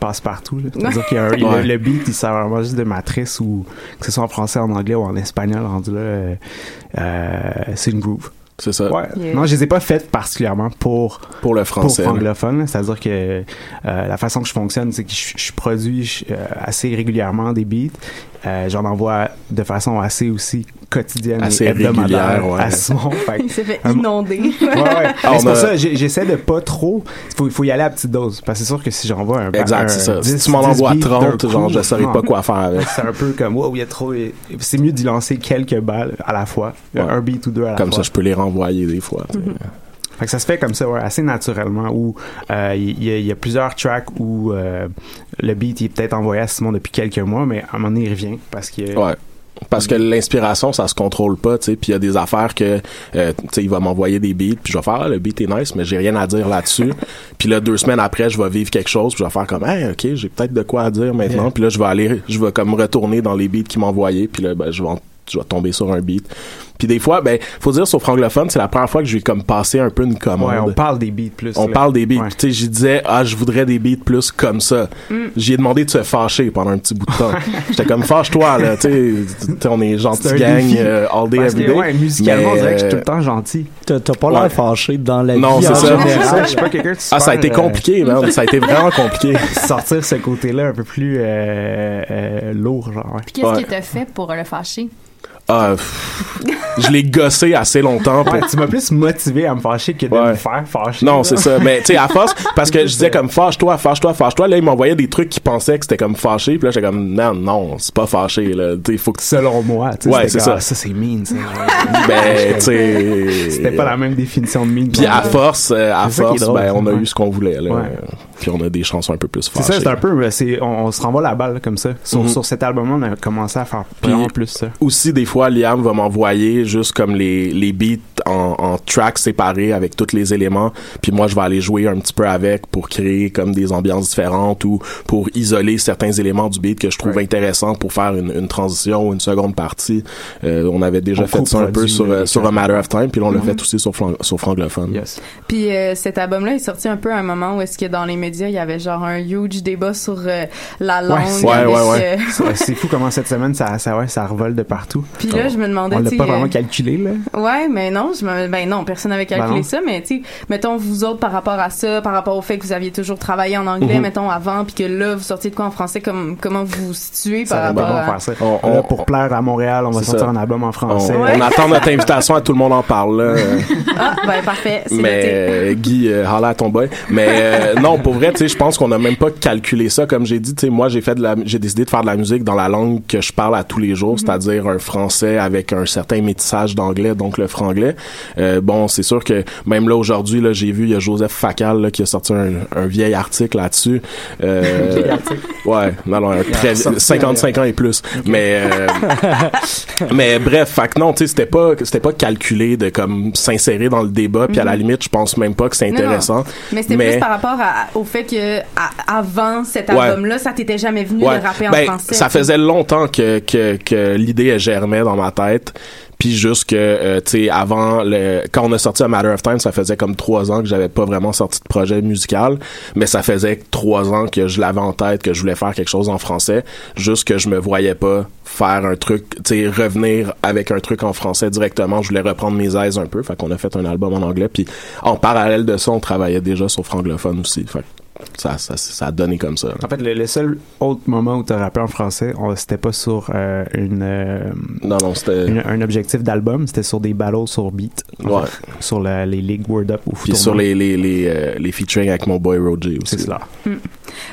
O: passe-partout. là. C'est-à-dire qu'il y a un-
N: Ouais.
O: le, le beat, il sert vraiment juste de matrice ou que ce soit en français, en anglais ou en espagnol, rendu là, euh, euh, c'est une groove.
N: C'est ça.
O: Ouais.
D: Yeah.
O: Non, je les ai pas faites particulièrement pour
N: Pour le français.
O: Pour franglophones, là. c'est-à-dire que euh, la façon que je fonctionne, c'est que je, je produis je- euh, assez régulièrement des beats. Euh, J'en envoie de façon assez aussi quotidienne
N: Assez
O: et hebdomadaire
N: ouais.
O: à Simon. *laughs* Fait
D: Il s'est fait inonder.
O: Ouais, ouais. *laughs*
N: Ah,
O: c'est pour
N: a-
O: ça, j'essaie de pas trop. Il faut, il faut y aller à petite dose. Parce que c'est sûr que si j'envoie un.
N: Exact, c'est ça.
O: 10,
N: si tu m'en
O: 10
N: envoies
O: beats
N: 30,
O: d'un
N: genre,
O: coup,
N: je saurais pas quoi faire avec. *laughs*
O: C'est un peu comme, wow, il y a trop. C'est mieux d'y lancer quelques balles à la fois.
N: Ouais.
O: Un beat ou deux à la
N: Comme
O: fois.
N: ça, je peux les renvoyer des fois.
O: Fait que ça se fait comme ça, ouais, assez naturellement, où euh, il y, a- il y a plusieurs tracks où euh, le beat il est peut-être envoyé à Simon depuis quelques mois, mais à un moment donné, il revient parce que...
N: Ouais. Parce que l'inspiration, ça se contrôle pas, tu sais. Puis il y a des affaires que, euh, tu sais, il va m'envoyer des beats, puis je vais faire, ah, le beat est nice, mais j'ai rien à dire là-dessus. *laughs* puis là, deux semaines après, je vais vivre quelque chose, puis je vais faire comme, hey, ok, j'ai peut-être de quoi à dire maintenant.
O: Yeah.
N: Puis là, je vais aller, je vais comme retourner dans les beats qu'il m'a envoyés, puis là, ben, je vais, je vais tomber sur un beat. Puis des fois, ben, faut dire sur Franglophone, c'est la première fois que je vais comme passer un peu une commande.
O: Ouais, on parle des beats plus.
N: On
O: là.
N: parle des beats.
O: Ouais.
N: Puis, Tu sais, j'y disais, ah, je voudrais des beats plus comme ça.
D: Mm.
N: J'y ai demandé de se fâcher pendant un petit bout de temps. *laughs* J'étais comme, fâche-toi, là, tu sais, on est
O: C'est
N: gentil gang, euh, all day,
O: Parce
N: every
O: que,
N: day.
O: ouais, musicalement, on
N: Mais,
O: dirait que je suis tout
N: euh,
O: le temps gentil.
C: T'as t'as pas
N: Ouais.
C: l'air fâché dans la
N: Non,
C: vie
N: c'est
C: en
N: ça.
O: Je suis pas quelqu'un
N: Ah, ça a été
O: super, euh,
N: compliqué, man. Ça a été *laughs* vraiment compliqué.
O: sortir ce côté-là un peu plus euh, euh, lourd, genre.
E: Puis qu'est-ce
N: Ouais.
E: que t'as fait pour le fâcher?
N: Ah, pff, je l'ai gossé assez longtemps. pour-
O: Ouais, tu m'as plus motivé à me fâcher que de me faire fâcher.
N: Non, c'est ça. Mais tu sais, à *laughs* force, parce que je disais comme fâche-toi, fâche-toi, fâche-toi. Là, il m'envoyait des trucs qui pensaient que c'était comme fâché. Puis là, j'étais comme non, non, c'est pas fâché. Là, faut que
O: Selon moi, tu sais,
N: Ouais, c'est ça.
O: ah, ça c'est mean, ça. *laughs*
N: Ben, *laughs* tu sais.
O: C'était pas la même définition de mean.
N: Puis à force, euh, à
O: C'est
N: force,
O: drôle,
N: ben, on a
O: ouais.
N: eu ce qu'on voulait. Là.
O: Ouais.
N: Puis on a des chansons un peu plus
O: C'est
N: fâchées.
O: ça, c'est un peu, c'est, on, on se renvoie la balle comme ça. Sur,
N: Mhm.
O: sur cet album-là, on a commencé à faire vraiment plus ça.
N: Aussi, des fois, Liam va m'envoyer juste comme les, les beats en, en tracks séparés avec tous les éléments. Puis moi, je vais aller jouer un petit peu avec pour créer comme des ambiances différentes ou pour isoler certains éléments du beat que je trouve intéressants pour faire une, une transition ou une seconde partie. Euh, on avait déjà
D: On
N: fait ça un peu sur, euh, sur A Matter of Time, puis là, on l'a
D: Mhm.
N: fait aussi sur, sur Franglophone.
D: Puis euh, cet album-là est sorti un peu à un moment où est-ce que dans les médias il y avait genre un huge débat sur euh, la langue.
O: Ouais, ouais, ouais. C'est- *laughs* C'est fou comment cette semaine, ça, ça, ouais, ça revole de partout.
D: Puis là, je me demandais,
O: On l'a pas vraiment
D: euh,
O: calculé, là.
D: Ouais, mais non, je me, ben non, personne n'avait calculé
O: Ben
D: ça, mais tu sais, mettons vous autres par rapport à ça, par rapport au fait que vous aviez toujours travaillé en anglais,
O: Mhm.
D: mettons avant, puis que là vous sortiez de quoi en français, comme comment vous vous situez par
O: Ça
D: rapport
O: bon
D: à.
O: faire ça. Là, pour plaire à Montréal, on va sortir
N: ça.
O: un album en
N: On,
O: français.
N: on attend notre *laughs* invitation à tout le monde en parle. Là.
D: Ah, ben parfait,
N: mais euh, Guy euh, holla à ton boy mais euh, non pour vrai tu sais je pense qu'on a même pas calculé ça comme j'ai dit tu sais moi j'ai fait de la j'ai décidé de faire de la musique dans la langue que je parle à tous les jours c'est-à-dire un français avec un certain métissage d'anglais donc le franglais euh, bon c'est sûr que même là aujourd'hui là j'ai vu il y a Joseph Facal là, qui a sorti un, un vieil article là-dessus euh, *laughs*
O: Vieil article.
N: ouais non non un
O: Il a
N: très
O: ressorti,
N: 55 ans et plus mais euh, *laughs* mais bref, que non, tu sais, c'était pas, c'était pas calculé de comme s'insérer dans le débat, puis à la
D: Mhm.
N: limite, je pense même pas que c'est
D: Non, non.
N: intéressant.
D: Mais c'était plus par rapport à- au fait que à- avant cet
N: Ouais.
D: album-là, ça t'était jamais venu
N: Ouais.
D: de rapper en
N: Ben,
D: français.
N: ça faisait longtemps que, que, que l'idée elle dans ma tête. Puis juste que, euh, tu sais, avant, le, quand on a sorti A Matter of Time, ça faisait comme trois ans que j'avais pas vraiment sorti de projet musical, mais ça faisait trois ans que je l'avais en tête, que je voulais faire quelque chose en français, juste que je me voyais pas faire un truc, tu sais, revenir avec un truc en français directement. Je voulais reprendre mes aises un peu, fait qu'on a fait un album en anglais. Puis en parallèle de ça, on travaillait déjà sur franglophone aussi. Fait ça, ça, ça a donné comme ça. là.
O: En fait, le, le seul autre moment où tu as rappé en français, c'était pas sur euh, une, euh,
N: non, non, c'était
O: une- un objectif d'album, c'était sur des battles sur beat.
N: Ouais.
O: fait, sur la- les ligues Word Up ou
N: Puis sur les, les, les, euh, les featuring avec mon boy Roger aussi.
O: C'est cela.
D: Mm.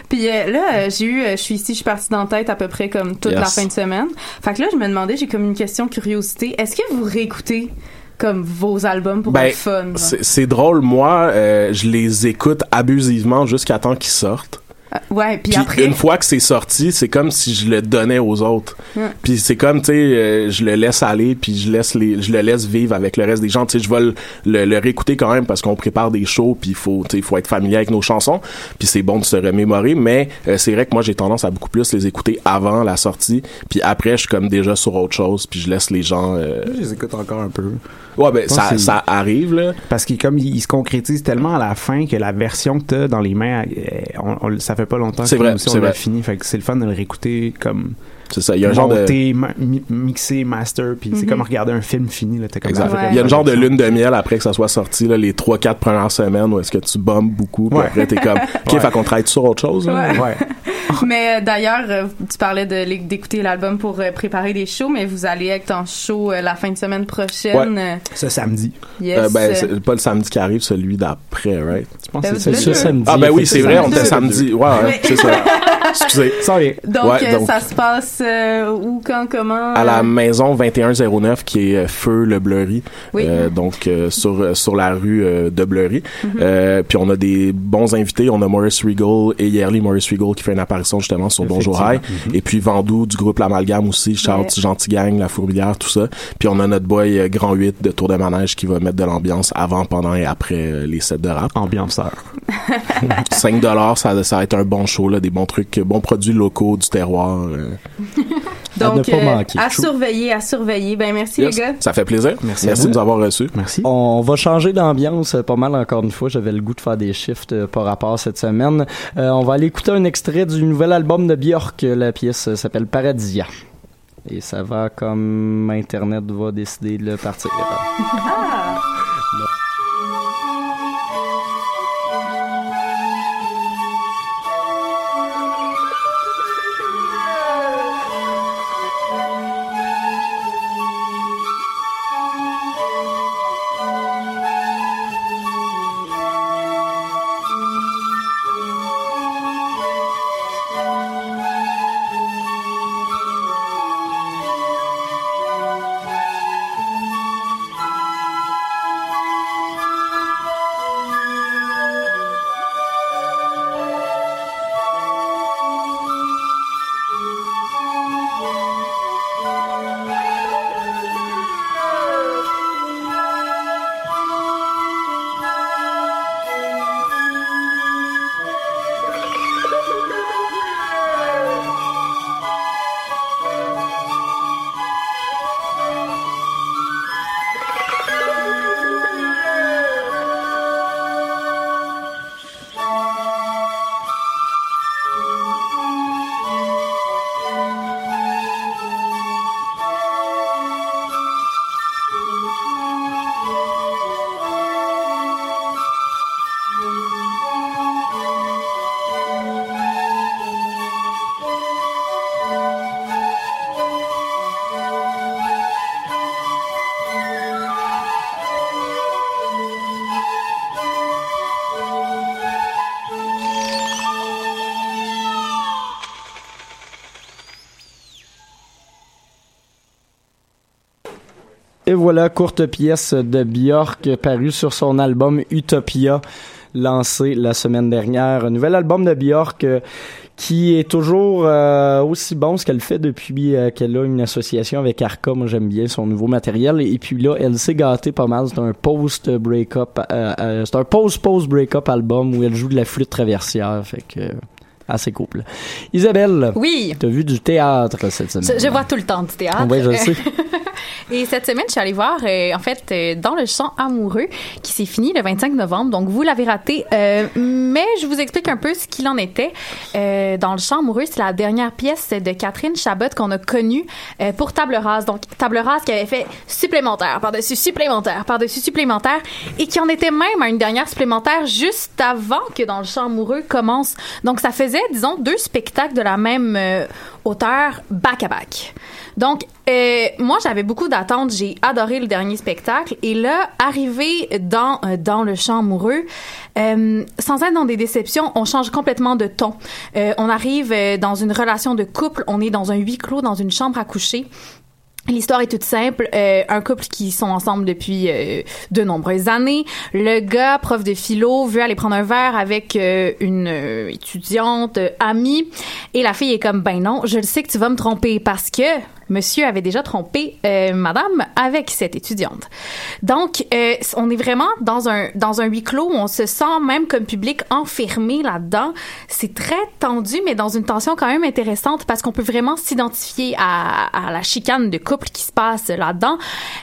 D: Puis euh, là, j'ai eu, je suis ici, je suis partie dans la tête à peu près comme toute
N: Yes.
D: la fin de semaine. Fait que là, je me demandais, j'ai comme une question curiosité. Est-ce que vous réécoutez comme vos albums pour
N: Ben,
D: être fun?
N: c'est drôle, moi, euh, je les écoute abusivement jusqu'à temps qu'ils sortent.
D: Euh, ouais, puis
N: Puis
D: après.
N: une fois que c'est sorti, c'est comme si je le donnais aux autres. Puis c'est comme tu sais, euh, je le laisse aller, puis je laisse les, je le laisse vivre avec le reste des gens. Tu sais, je vais le, le, le réécouter quand même parce qu'on prépare des shows, puis il faut, tu sais, il faut être familier avec nos chansons. Puis c'est bon de se remémorer, mais euh, c'est vrai que moi j'ai tendance à beaucoup plus les écouter avant la sortie, puis après je suis comme déjà sur autre chose, puis je laisse les gens. euh,
O: Je les écoute encore un peu.
N: Ouais, ben ça, ça arrive là.
O: Parce qu'il comme il, il se concrétise tellement à la fin que la version que t'as dans les mains, euh, on, on- ça fait pas longtemps que
N: vrai,
O: on l'a fini. Fait que c'est le fun de le réécouter comme.
N: C'est ça, il y a un genre de-
O: ma- mi- mixé, master, puis c'est
D: Mhm.
O: comme regarder un film fini. Là, t'es comme
N: Exact.
O: Ah,
N: Il y a une genre de lune de miel après que ça soit sorti, là, les 3-4 premières semaines où est-ce que tu bombes beaucoup, puis
O: Ouais.
N: après t'es comme, *laughs* ok,
O: Ouais.
N: fait qu'on travaille sur autre chose. là?
D: Ouais. *laughs* *laughs* mais euh, d'ailleurs, euh, tu parlais de d'écouter l'album pour euh, préparer des shows, mais vous allez être en show la fin de semaine prochaine.
N: Ouais.
O: Ce samedi.
D: Yes.
N: Euh, ben, c'est pas le samedi qui arrive, celui d'après, right? Tu
D: penses que c'est Ben, ce
N: samedi? Ah, ben oui, c'est vrai, on était samedi. Ouais, ouais,
D: Ouais.
N: c'est ça. *laughs* Excusez.
O: Sorry.
D: Donc,
N: Ouais,
D: euh,
N: donc-
D: ça se passe euh, où, quand, comment?
N: à la maison 2109 qui est Feu le Bleury
D: Oui.
N: Euh, donc euh, sur sur la rue euh, de Bleury
D: Mhm.
N: Euh, puis on a des bons invités on a Maurice Regal et Yerly Maurice Regal qui fait une apparition justement sur Bonjour High
O: Effectivement.
N: et puis Vandou du groupe L'Amalgame aussi Charles
D: Ouais.
N: Gentil Gang La Fourmilière tout ça puis on a notre boy euh, Grand 8 de Tour de Manège qui va mettre de l'ambiance avant pendant et après euh, les sets de rap
O: ambianceur *laughs*
N: 5 dollars ça, ça va être un bon show là des bons trucs bons produits locaux du terroir euh. *laughs*
D: Donc,
C: À ne pas
D: euh,
C: manquer.
D: à surveiller, à surveiller. Ben, merci,
N: Yes.
D: les gars.
N: ça fait plaisir
C: Merci à
N: de nous avoir reçus
O: merci
C: On va changer d'ambiance euh, pas mal encore une fois. J'avais le goût de faire des shifts euh, par rapport cette semaine. Euh, on va aller écouter un extrait du nouvel album de Björk. La pièce s'appelle Paradisia. Et ça va comme Internet va décider de le partir. Et voilà, courte pièce de Björk parue sur son album Utopia, lancé la semaine dernière. Un nouvel album de Björk euh, qui est toujours euh, aussi bon ce qu'elle fait depuis euh, qu'elle a une association avec Arca. Moi, j'aime bien son nouveau matériel. Et puis là, elle s'est gâtée pas mal. C'est un post-breakup, c'est un post-post-breakup album où elle joue de la flûte traversière. Fait que euh, assez cool. Isabelle.
E: Oui.
C: T'as vu du théâtre cette semaine.
E: Je, je vois tout le temps du théâtre.
C: Oui, je le sais. *laughs*
E: Et cette semaine, je suis allée voir, euh, en fait, euh, dans le chant amoureux, qui s'est fini le 25 novembre. Donc, vous l'avez raté. Euh, mais je vous explique un peu ce qu'il en était. Dans le chant amoureux, c'est la dernière pièce de Catherine Chabot qu'on a connue pour Table Rase. Donc, Table Rase qui avait fait supplémentaire, par-dessus supplémentaire, par-dessus supplémentaire, et qui en était même à une dernière supplémentaire juste avant que dans le chant amoureux commence. Donc, ça faisait, disons, deux spectacles de la même euh, auteur back-à-back. Donc, euh, moi, j'avais beaucoup d'attentes. J'ai adoré le dernier spectacle. Et là, arrivé dans, euh, dans le chant amoureux, euh, sans être dans des déceptions, on change complètement de ton. On arrive dans une relation de couple. On est dans un huis clos, dans une chambre à coucher. L'histoire est toute simple. Euh, un couple qui sont ensemble depuis euh, de nombreuses années. Le gars, prof de philo, veut aller prendre un verre avec euh, une euh, étudiante euh, amie. Et la fille est comme, ben non, je le sais que tu vas me tromper parce que monsieur avait déjà trompé euh, madame avec cette étudiante. Donc, euh, on est vraiment dans un, dans un huis clos où on se sent même comme public enfermé là-dedans. C'est très tendu, mais dans une tension quand même intéressante parce qu'on peut vraiment s'identifier à, à la chicane de couple qui se passe là-dedans.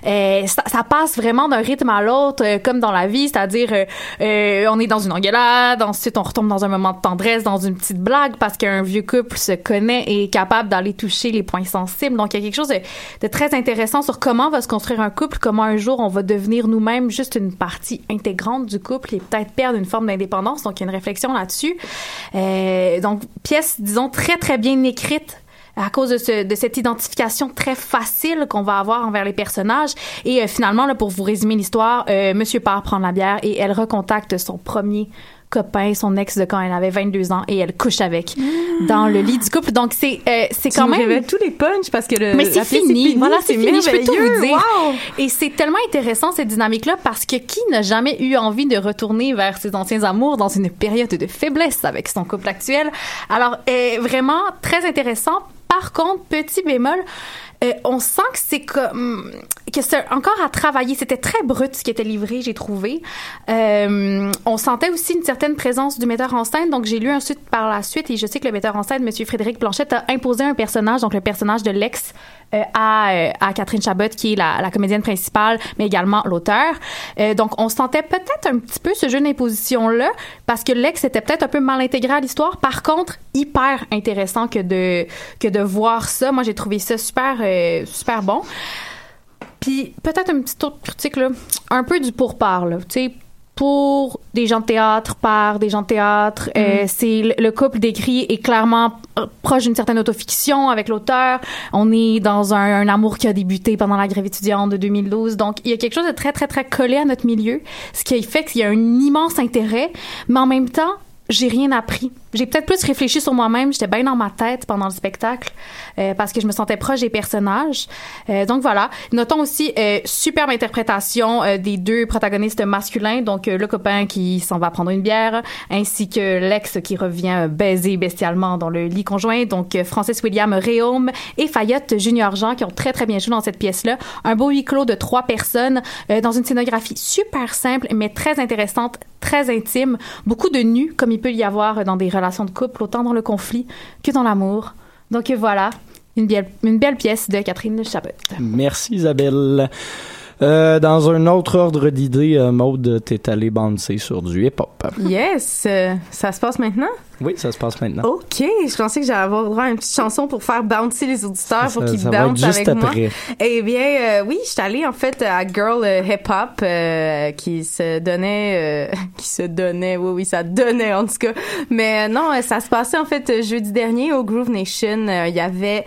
E: Euh, ça, ça passe vraiment d'un rythme à l'autre, euh, comme dans la vie, c'est-à-dire euh, euh, on est dans une engueulade, ensuite on retombe dans un moment de tendresse, dans une petite blague parce qu'un vieux couple se connaît et est capable d'aller toucher les points sensibles. Donc il y a quelque chose de, très intéressant sur comment va se construire un couple, comment un jour on va devenir nous-mêmes juste une partie intégrante du couple et peut-être perdre une forme d'indépendance. Donc il y a une réflexion là-dessus. Euh, donc pièce, disons, très très bien écrite à cause de, ce, de cette identification très facile qu'on va avoir envers les personnages. Et euh, finalement, là, pour vous résumer l'histoire, euh, Monsieur part prendre la bière et elle recontacte son premier copain, son ex de quand elle avait 22 ans et elle couche avec dans le lit du couple. Donc c'est euh, c'est quand même
D: révèles tous les punchs parce que le
E: mais c'est fini. Voilà, c'est fini. Je peux tout vous dire.
D: Wow.
E: Et c'est tellement intéressant cette dynamique-là parce que qui n'a jamais eu envie de retourner vers ses anciens amours dans une période de faiblesse avec son couple actuel? Alors euh, vraiment très intéressant. Par contre, petit bémol. Euh, on sent que c'est comme que c'est encore à travailler. C'était très brut ce qui était livré, j'ai trouvé. Euh, on sentait aussi une certaine présence du metteur en scène. Donc j'ai lu ensuite par la suite et je sais que le metteur en scène, Monsieur Frédéric Blanchette, a imposé un personnage, donc le personnage de l'ex à, euh, à Catherine Chabot, qui est la, comédienne principale, mais également l'auteur. Euh, donc, on sentait peut-être un petit peu ce jeu d'imposition-là, parce que l'ex était peut-être un peu mal intégré à l'histoire. Par contre, hyper intéressant que de, que de voir ça. Moi, j'ai trouvé ça super, euh, super bon. Puis, peut-être un petit autre critique, là, un peu du pourparle, tu sais, pour des gens de théâtre, par des gens de théâtre. Euh, c'est le, le couple décrit est clairement proche d'une certaine autofiction avec l'auteur. On est dans un, un amour qui a débuté pendant la grève étudiante de 2012. Donc, il y a quelque chose de très, très, très collé à notre milieu, ce qui fait qu'il y a un immense intérêt, mais en même temps, j'ai rien appris. J'ai peut-être plus réfléchi sur moi-même. J'étais bien dans ma tête pendant le spectacle euh, parce que je me sentais proche des personnages. Euh, donc voilà. Notons aussi euh, superbe interprétation euh, des deux protagonistes masculins. Donc le copain qui s'en va prendre une bière, ainsi que l'ex qui revient baiser bestialement dans le lit conjoint. Donc Francis William Réaume et Fayotte Junior Jean qui ont très très bien joué dans cette pièce-là. Un beau huis clos de trois personnes dans une scénographie super simple mais très intéressante, très intime. Beaucoup de nus comme il peut y avoir dans des relations de couple, autant dans le conflit que dans l'amour. Donc voilà, une belle, une belle pièce de Catherine Chabot.
C: Merci Isabelle. Euh, dans un autre ordre d'idées, euh, Maude, t'es allé bouncer sur du hip-hop.
D: Yes, euh, ça se passe maintenant?
C: Oui, ça se passe maintenant.
D: OK, je pensais que j'allais avoir droit à une petite chanson pour faire bouncer les auditeurs pour qu'ils bouncent
C: juste
D: avec moi.
C: après.
D: Eh bien, euh, oui, je suis allée en fait à Girl euh, Hip Hop euh, qui se donnait, euh, *laughs* qui se donnait, oui, oui, ça donnait en tout cas. Mais non, ça se passait en fait jeudi dernier au Groove Nation. Il y avait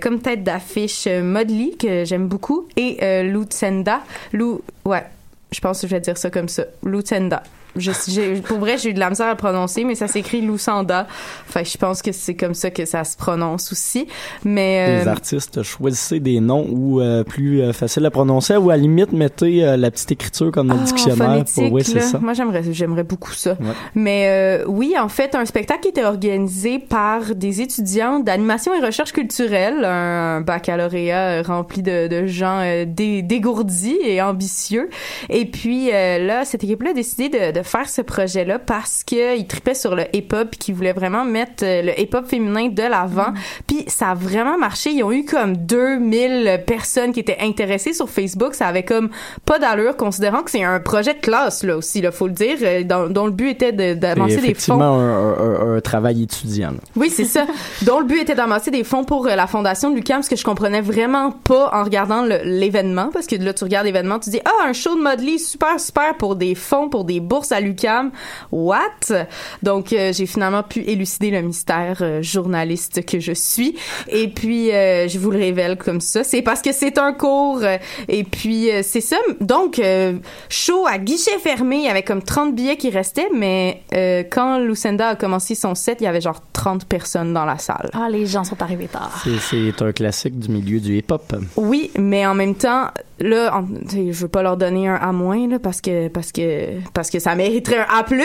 D: comme tête d'affiche Modley que j'aime beaucoup et Lou Tsenda. Lou, ouais. Je pense que je vais dire ça comme ça. Lutenda. Je, pour vrai, j'ai eu de la misère à le prononcer, mais ça s'écrit Lusanda. Enfin, je pense que c'est comme ça que ça se prononce aussi. Mais
C: Les
D: euh,
C: artistes, choisissez des noms ou euh, plus euh, faciles à prononcer ou à la limite mettez euh, la petite écriture comme dans le
D: Ah,
C: dictionnaire. pour... Oui, c'est ça.
D: Moi, j'aimerais, j'aimerais beaucoup ça.
C: Ouais.
D: Mais euh, oui, en fait, un spectacle qui était organisé par des étudiants d'animation et recherche culturelle, un baccalauréat rempli de, de gens euh, dé- dégourdis et ambitieux. Et puis euh, là, cette équipe-là a décidé de, de faire ce projet-là parce qu'ils tripaient sur le hip-hop puis qu'ils voulaient vraiment mettre euh, le hip-hop féminin de l'avant. Puis ça a vraiment marché. Ils ont eu comme 2000 personnes qui étaient intéressées sur Facebook. Ça avait comme pas d'allure, considérant que c'est un projet de classe, là aussi, là, faut le dire, euh, dont, dont le but était de- d'avancer des fonds.
C: effectivement un, un- travail étudiant. là.
D: Oui, c'est ça. *laughs* dont le but était d'amasser des fonds pour euh, la fondation de l'UQAM, ce que je comprenais vraiment pas en regardant l'événement, parce que là, tu regardes l'événement, tu dis, ah, un show de Modley, super, super, pour des fonds, pour des bourses à l'UQAM. What? Donc, euh, j'ai finalement pu élucider le mystère euh, journaliste que je suis. Et puis, euh, je vous le révèle comme ça. C'est parce que c'est un cours. et puis, euh, c'est ça. Donc, euh, show à guichet fermé. Il y avait comme 30 billets qui restaient, mais euh, quand Lucinda a commencé son set, il y avait genre 30 personnes dans la salle.
E: Ah, les gens sont arrivés tard.
C: C'est- un classique du milieu du hip-hop.
D: Oui, mais en même temps, là, en- je veux pas leur donner un A moins là, parce que parce que parce que ça mériterait un A plus là.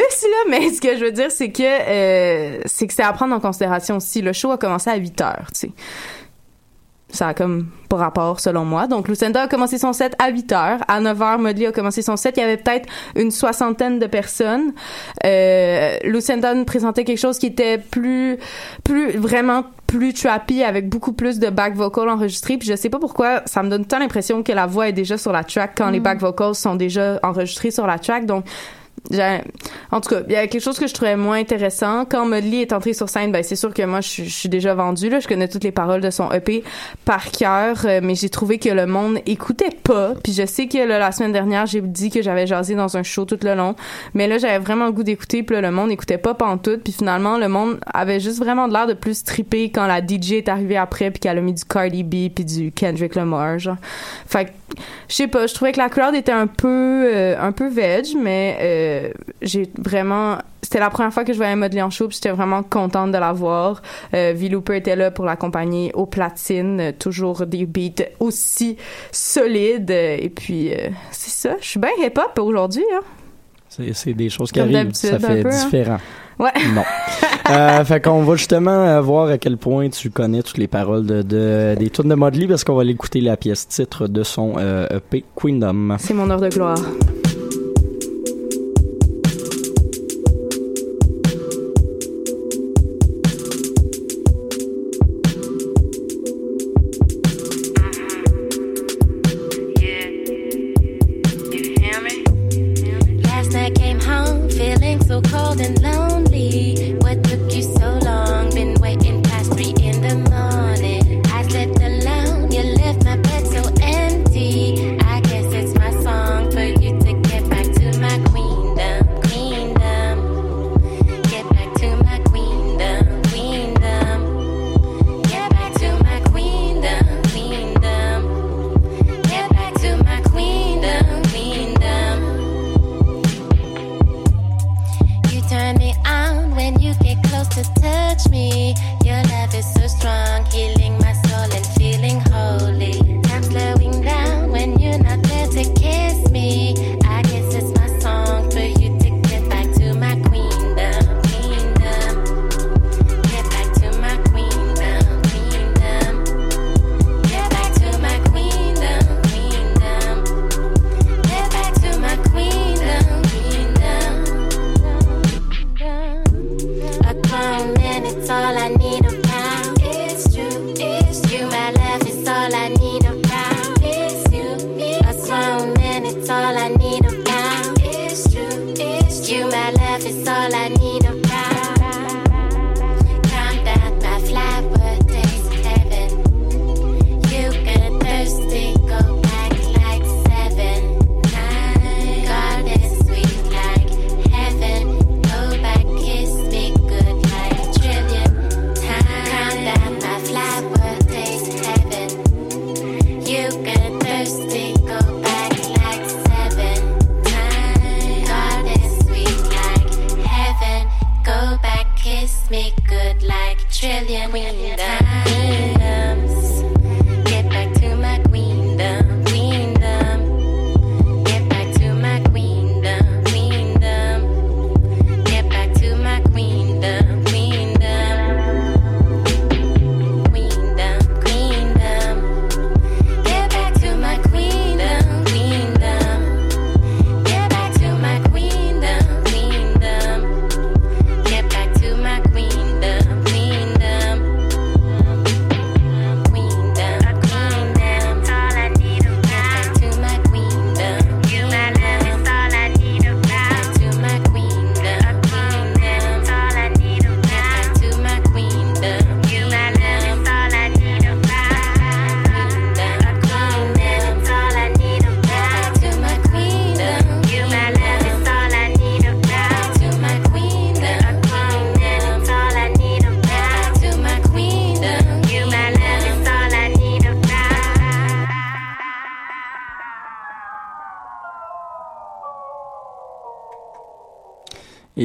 D: Mais ce que je veux dire, c'est que euh, c'est que c'est à prendre en considération aussi. Le show a commencé à 8 heures, tu sais. Ça a comme pas rapport selon moi. Donc Lucinda a commencé son set à 8 heures. À 9 heures, Modley a commencé son set. Il y avait peut-être une soixantaine de personnes. Euh, Lucinda nous présentait quelque chose qui était plus, plus, vraiment plus trappy avec beaucoup plus de back vocals enregistrés. Puis je sais pas pourquoi, ça me donne tant l'impression que la voix est déjà sur la track quand les back vocals sont déjà enregistrés sur la track. Donc, en tout cas, il y a quelque chose que je trouvais moins intéressant. Quand Modley est entré sur scène, ben c'est sûr que moi je, suis- déjà vendue là, je connais toutes les paroles de son EP par cœur, euh, mais j'ai trouvé que le monde écoutait pas. Puis je sais que là, la semaine dernière, j'ai dit que j'avais jasé dans un show tout le long, mais là j'avais vraiment le goût d'écouter, puis là, le monde écoutait pas pantoute, puis finalement le monde avait juste vraiment l'air de plus triper quand la DJ est arrivée après puis qu'elle a mis du Cardi B puis du Kendrick Lamar genre. Fait que je sais pas, je trouvais que la crowd était un peu euh, un peu veg, mais euh, j'ai vraiment c'était la première fois que je voyais Modley en show, j'étais vraiment contente de la voir. Euh, V. Looper était là pour l'accompagner au platine, euh, toujours des beats aussi solides. et puis euh, c'est ça, je suis bien hip-hop aujourd'hui. Hein.
C: C'est des choses qui
D: Comme
C: arrivent, ça fait
D: peu, hein. Ouais.
C: Non. *laughs* euh, fait qu'on va justement euh, voir à quel point tu connais toutes les paroles de, de- des tunes de Modley parce qu'on va l'écouter la pièce titre de son euh, EP Queendom.
D: C'est mon heure de gloire.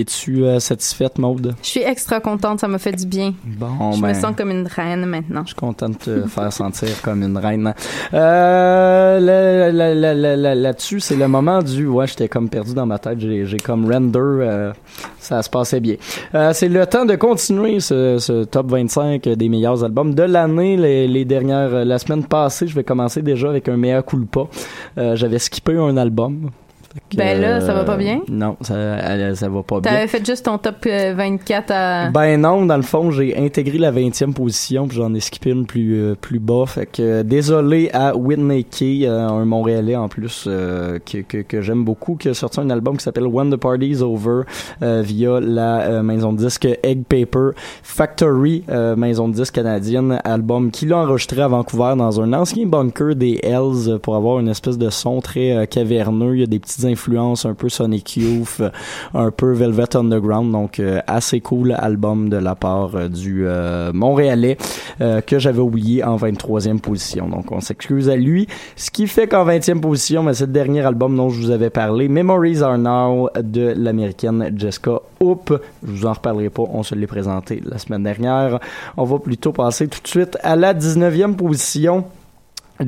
C: Es-tu euh, satisfaite, Maude?
D: Je suis extra contente, ça m'a fait du bien.
C: Bon,
D: je
C: ben,
D: me sens comme une reine maintenant.
C: Je suis content de te *laughs* faire sentir comme une reine. Euh, là- là- là- là- là- Là-dessus, c'est le moment du... Ouais, j'étais comme perdu dans ma tête. J'ai comme render. euh, ça se passait bien. C'est le temps de continuer ce, ce top 25 des meilleurs albums de l'année. Les, les dernières... La semaine passée, je vais commencer déjà avec un mea culpa. Euh, J'avais skippé un album.
D: Ben là, ça va pas bien?
C: Non, ça, ça va pas bien.
D: T'avais fait juste ton top euh, 24 à...
C: Ben non, dans le fond, j'ai intégré la 20e position, puis j'en ai skippé une plus euh, plus bas. Fait que euh, désolé à Whitney Key, euh, un Montréalais en plus euh, que, que, que j'aime beaucoup, qui a sorti un album qui s'appelle When the Party's Over euh, via la euh, maison de disque Egg Paper Factory, euh, maison de disque canadienne, album qu'il a enregistré à Vancouver dans un ancien bunker des Hells euh, pour avoir une espèce de son très euh, caverneux. Il y a des influences un peu Sonic Youth, euh, un peu Velvet Underground, donc euh, assez cool album de la part euh, du Montréalais que j'avais oublié en 23e position. Donc on s'excuse à lui. Ce qui fait qu'en 20e position, mais c'est le dernier album dont je vous avais parlé, Memories Are Now de l'américaine Jessica Hoop. Je vous en reparlerai pas, on se l'est présenté la semaine dernière. On va plutôt passer tout de suite à la 19e position.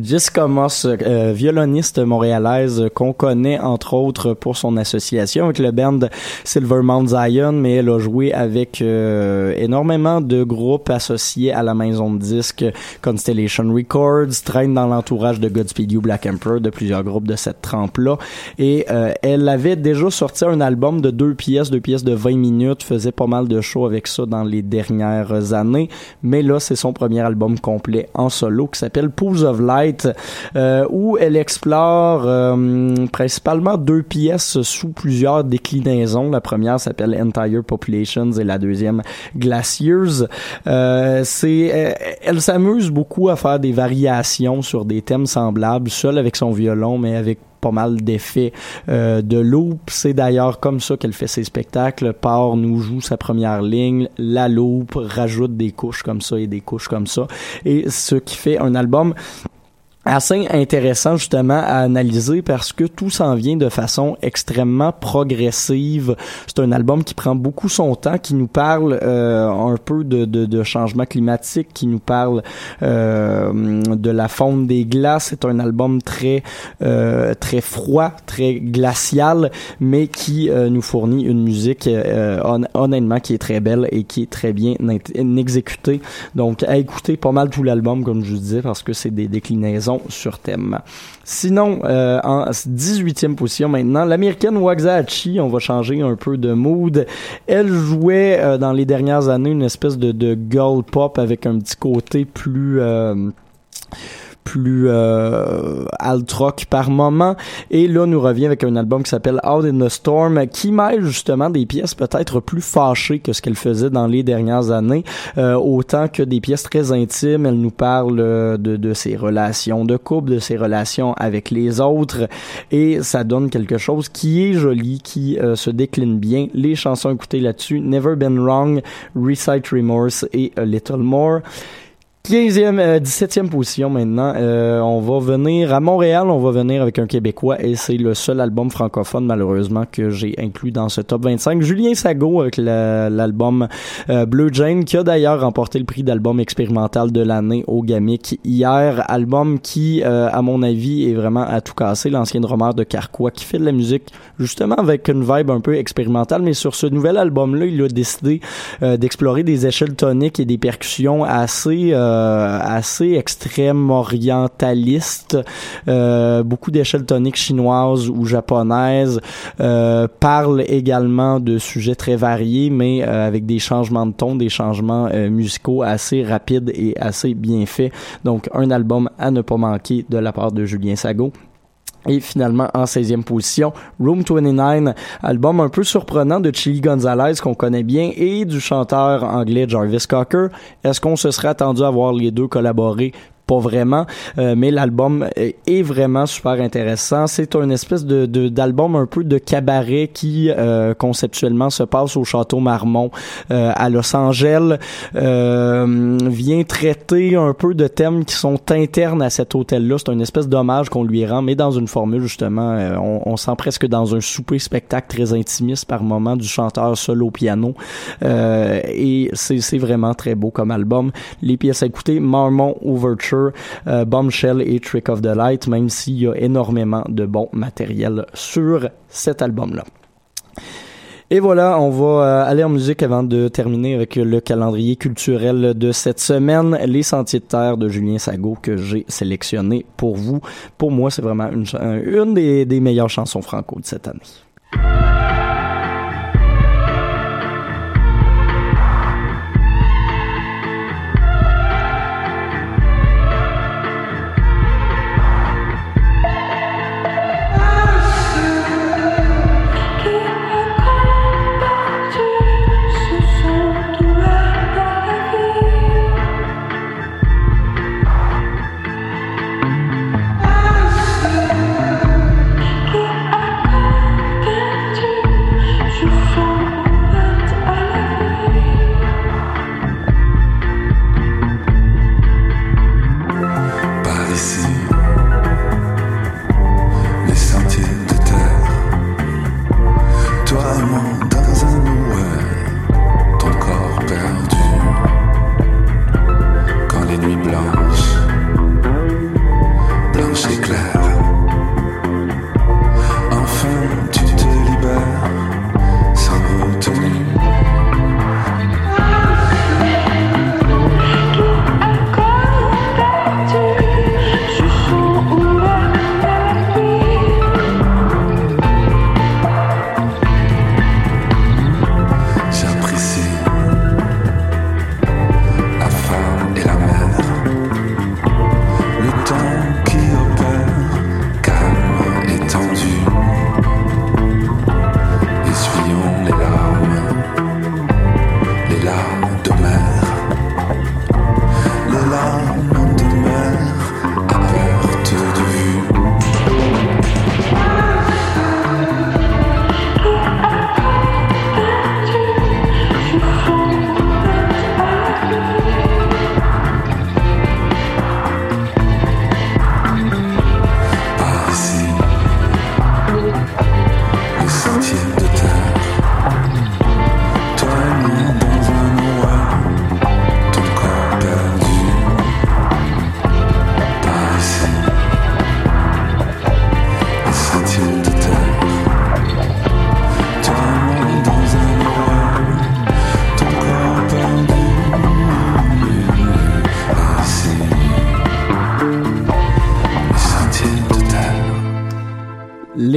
C: Jessica Moss, euh, violoniste montréalaise qu'on connaît entre autres pour son association avec le band Silver Mount Zion, mais elle a joué avec euh, énormément de groupes associés à la maison de disques Constellation Records, traîne dans l'entourage de Godspeed You Black Emperor, de plusieurs groupes de cette trempe-là. Et euh, elle avait déjà sorti un album de deux pièces, deux pièces de 20 minutes, faisait pas mal de shows avec ça dans les dernières années, mais là c'est son premier album complet en solo qui s'appelle Pools of Euh, où elle explore euh, principalement deux pièces sous plusieurs déclinaisons. La première s'appelle Entire Populations et la deuxième Glaciers. Euh, c'est, euh, elle s'amuse beaucoup à faire des variations sur des thèmes semblables, seule avec son violon, mais avec pas mal d'effets euh, de loop. C'est d'ailleurs comme ça qu'elle fait ses spectacles. Part nous joue sa première ligne, la loop, rajoute des couches comme ça et des couches comme ça. Et ce qui fait un album assez intéressant justement à analyser parce que tout s'en vient de façon extrêmement progressive. C'est un album qui prend beaucoup son temps, qui nous parle euh, un peu de, de, de changement climatique, qui nous parle euh, de la fonte des glaces. C'est un album très euh, très froid, très glacial, mais qui euh, nous fournit une musique euh, hon- honnêtement qui est très belle et qui est très bien exécutée. Donc à écouter pas mal tout l'album comme je vous disais parce que c'est des déclinaisons sur thème. Sinon, euh, en 18e position maintenant, l'américaine Waxahachie, on va changer un peu de mood. Elle jouait euh, dans les dernières années une espèce de, de girl pop avec un petit côté plus... euh, plus euh, alt rock par moment. Et là nous revient avec un album qui s'appelle Out in the Storm qui mêle justement des pièces peut-être plus fâchées que ce qu'elle faisait dans les dernières années. Euh, autant que des pièces très intimes. Elle nous parle euh, de, de ses relations de couple de ses relations avec les autres. Et ça donne quelque chose qui est joli qui euh, se décline bien. Les chansons écoutées là-dessus Never Been Wrong Recite Remorse et A Little More 15e, euh, 17e position maintenant. Euh, on va venir à Montréal, on va venir avec un Québécois et c'est le seul album francophone malheureusement que j'ai inclus dans ce top 25. Julien Sago avec la- l'album euh, Bleu Jane qui a d'ailleurs remporté le prix d'album expérimental de l'année au Gamic hier. Album qui, euh, à mon avis, est vraiment à tout casser. L'ancien drummer de Carquois qui fait de la musique justement avec une vibe un peu expérimentale, mais sur ce nouvel album-là, il a décidé euh, d'explorer des échelles toniques et des percussions assez euh, assez extrêmes orientalistes, euh, beaucoup d'échelles toniques chinoises ou japonaises, euh, parle également de sujets très variés, mais euh, avec des changements de ton, des changements euh, musicaux assez rapides et assez bien faits. Donc un album à ne pas manquer de la part de Julien Sago. Et finalement, en 16e position, Room 29, album un peu surprenant de Chili Gonzalez qu'on connaît bien et du chanteur anglais Jarvis Cocker. Est-ce qu'on se serait attendu à voir les deux collaborer? Pas vraiment, euh, mais l'album est vraiment super intéressant. C'est une espèce de d'album un peu de cabaret qui euh, conceptuellement se passe au château Marmont euh, à Los Angeles. Euh, vient traiter un peu de thèmes qui sont internes à cet hôtel-là. C'est une espèce d'hommage qu'on lui rend, mais dans une formule justement, euh, on, on sent presque dans un souper spectacle très intimiste par moment du chanteur seul au piano. Euh, et c'est vraiment très beau comme album. Les pièces à écouter, Marmont Overture, euh, Bombshell et Trick of the Light, même s'il y a énormément de bon matériel sur cet album-là. Et voilà, on va euh, aller en musique avant de terminer avec le calendrier culturel de cette semaine, Les Sentiers de Terre de Julien Sago que j'ai sélectionné pour vous. Pour moi, c'est vraiment une, des meilleures chansons franco de cette année.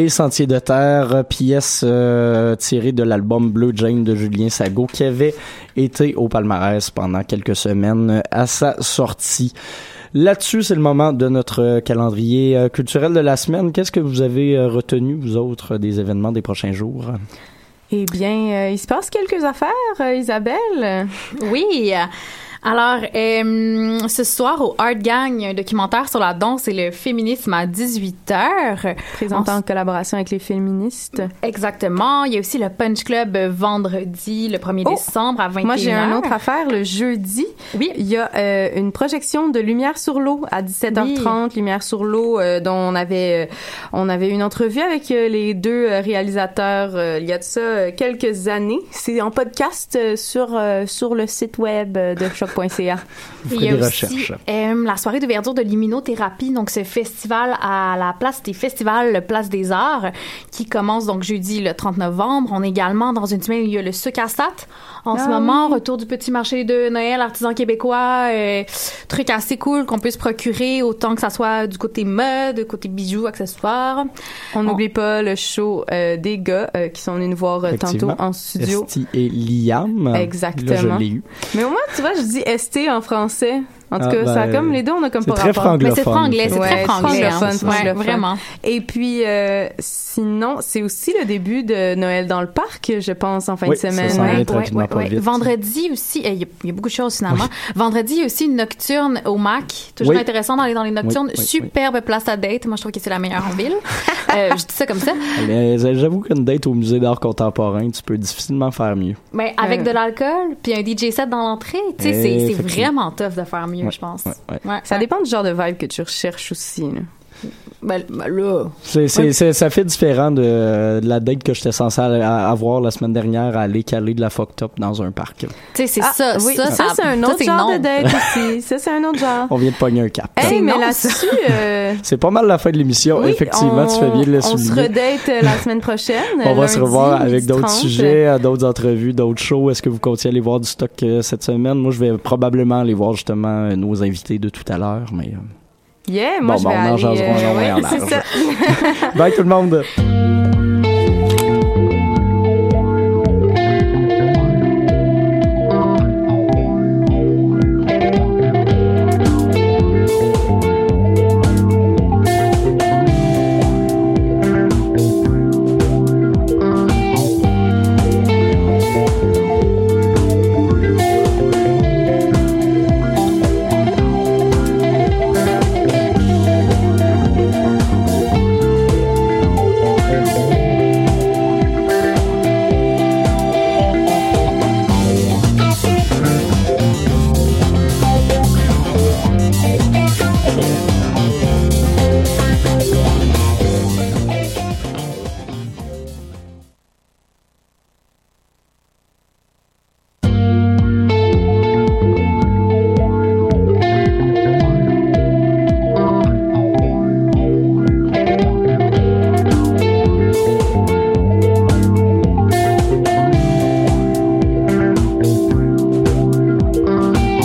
B: Les Sentiers de Terre,
C: pièce euh, tirée de l'album Blue Jane de Julien Sago qui avait été au palmarès pendant quelques semaines euh, à sa sortie. Là-dessus, c'est le moment de notre euh, calendrier euh, culturel de la semaine. Qu'est-ce que vous avez euh, retenu, vous autres, des événements des prochains jours?
D: Eh bien, euh, il se passe quelques affaires, euh, Isabelle.
E: Oui. Alors, euh, ce soir au Art Gang, un documentaire sur la danse et le féminisme à 18h.
D: Présenté en collaboration avec les féministes.
E: Exactement. Il y a aussi le Punch Club vendredi, le 1er
D: Oh!
E: décembre à 21h.
D: Moi, j'ai un autre affaire. Le jeudi,
E: Oui.
D: il y a euh, une projection de Lumière sur l'eau à 17h30. Lumière sur l'eau, euh, dont on avait, on avait une entrevue avec les deux réalisateurs il y a de ça quelques années. C'est en podcast sur, sur le site web euh,
E: Il y a aussi euh, la soirée d'ouverture de l'immunothérapie, donc ce festival à la place des festivals, Place des Arts, qui commence donc jeudi le 30 novembre. On est également dans une semaine où il y a le Sucastat. En ce
D: Ah
E: moment, retour du petit marché de Noël, artisan québécois, euh, truc assez cool qu'on peut se procurer, autant que ça soit du côté mode, côté bijoux, accessoires.
D: On n'oublie pas le show euh, des gars euh, qui sont venus nous voir euh, tantôt en studio.
C: Esti et Liam.
D: Exactement.
C: Là, je l'ai eu.
D: Mais au moins, tu vois, je dis ST en français. En tout
C: Ah,
D: cas, ça a
C: ben,
D: comme les deux, on a comme
C: c'est
D: pas
C: très
D: rapport.
C: Mais c'est
E: franglais, c'est
D: Ouais,
E: très franglais, hein. Ouais, vraiment.
D: Et puis, euh, sinon, c'est aussi le début de Noël dans le parc, je pense, en fin
C: Oui,
D: de
C: ça
D: semaine.
C: vient
D: Ouais, ouais,
C: pas
D: ouais.
C: vite.
E: Vendredi aussi, euh, il y, a- il y a beaucoup de choses finalement. Vendredi, il y a aussi une nocturne au MAC. Toujours
C: Oui.
E: intéressant d'aller dans les nocturnes.
C: Oui, oui, oui.
E: Superbe place à date. Moi, je trouve que c'est la meilleure en ville. *laughs* Euh, je dis ça comme ça.
C: Mais euh, j'avoue qu'une date au musée d'art contemporain, tu peux difficilement faire mieux.
E: Mais avec de l'alcool, puis un DJ set dans l'entrée, tu sais, c'est-
C: Effectivement.
E: vraiment tough de faire mieux,
C: Ouais,
E: je pense.
C: ouais, ouais.
E: Ouais,
D: Ça
E: ouais.
D: dépend du genre de vibe que tu recherches aussi. là.
E: Ben, ben là.
C: C'est, c'est,
E: Ouais.
C: c'est- ça fait différent de, de la date que j'étais censé avoir la semaine dernière à aller caler de la fuck top dans un parc.
E: Tu sais, c'est
D: Ah,
E: ça.
D: oui,
E: ça,
D: ça, c'est un autre genre
E: non.
D: de date *laughs* aussi. Ça, c'est un autre genre.
C: On vient de pogner un cap.
D: Hey, mais
E: non,
D: là-dessus, euh, *laughs*
C: C'est pas mal la fin de l'émission.
D: oui,
C: Effectivement,
D: on,
C: tu fais bien de le
D: On se
C: souligner.
D: redate euh, la *laughs* semaine prochaine.
C: On va
D: lundi,
C: se revoir avec d'autres
D: 30.
C: sujets, euh, d'autres entrevues, d'autres shows. Est-ce que vous comptiez aller voir du stock cette semaine? Moi, je vais probablement aller voir justement nos invités de tout à l'heure, mais... euh,
D: Yeah, moi,
C: Bon,
D: je
C: ben,
D: vais
C: on en
D: aller...
C: jasera en long et en
D: ouais, c'est
C: large.
D: ça.
C: Bye tout le monde!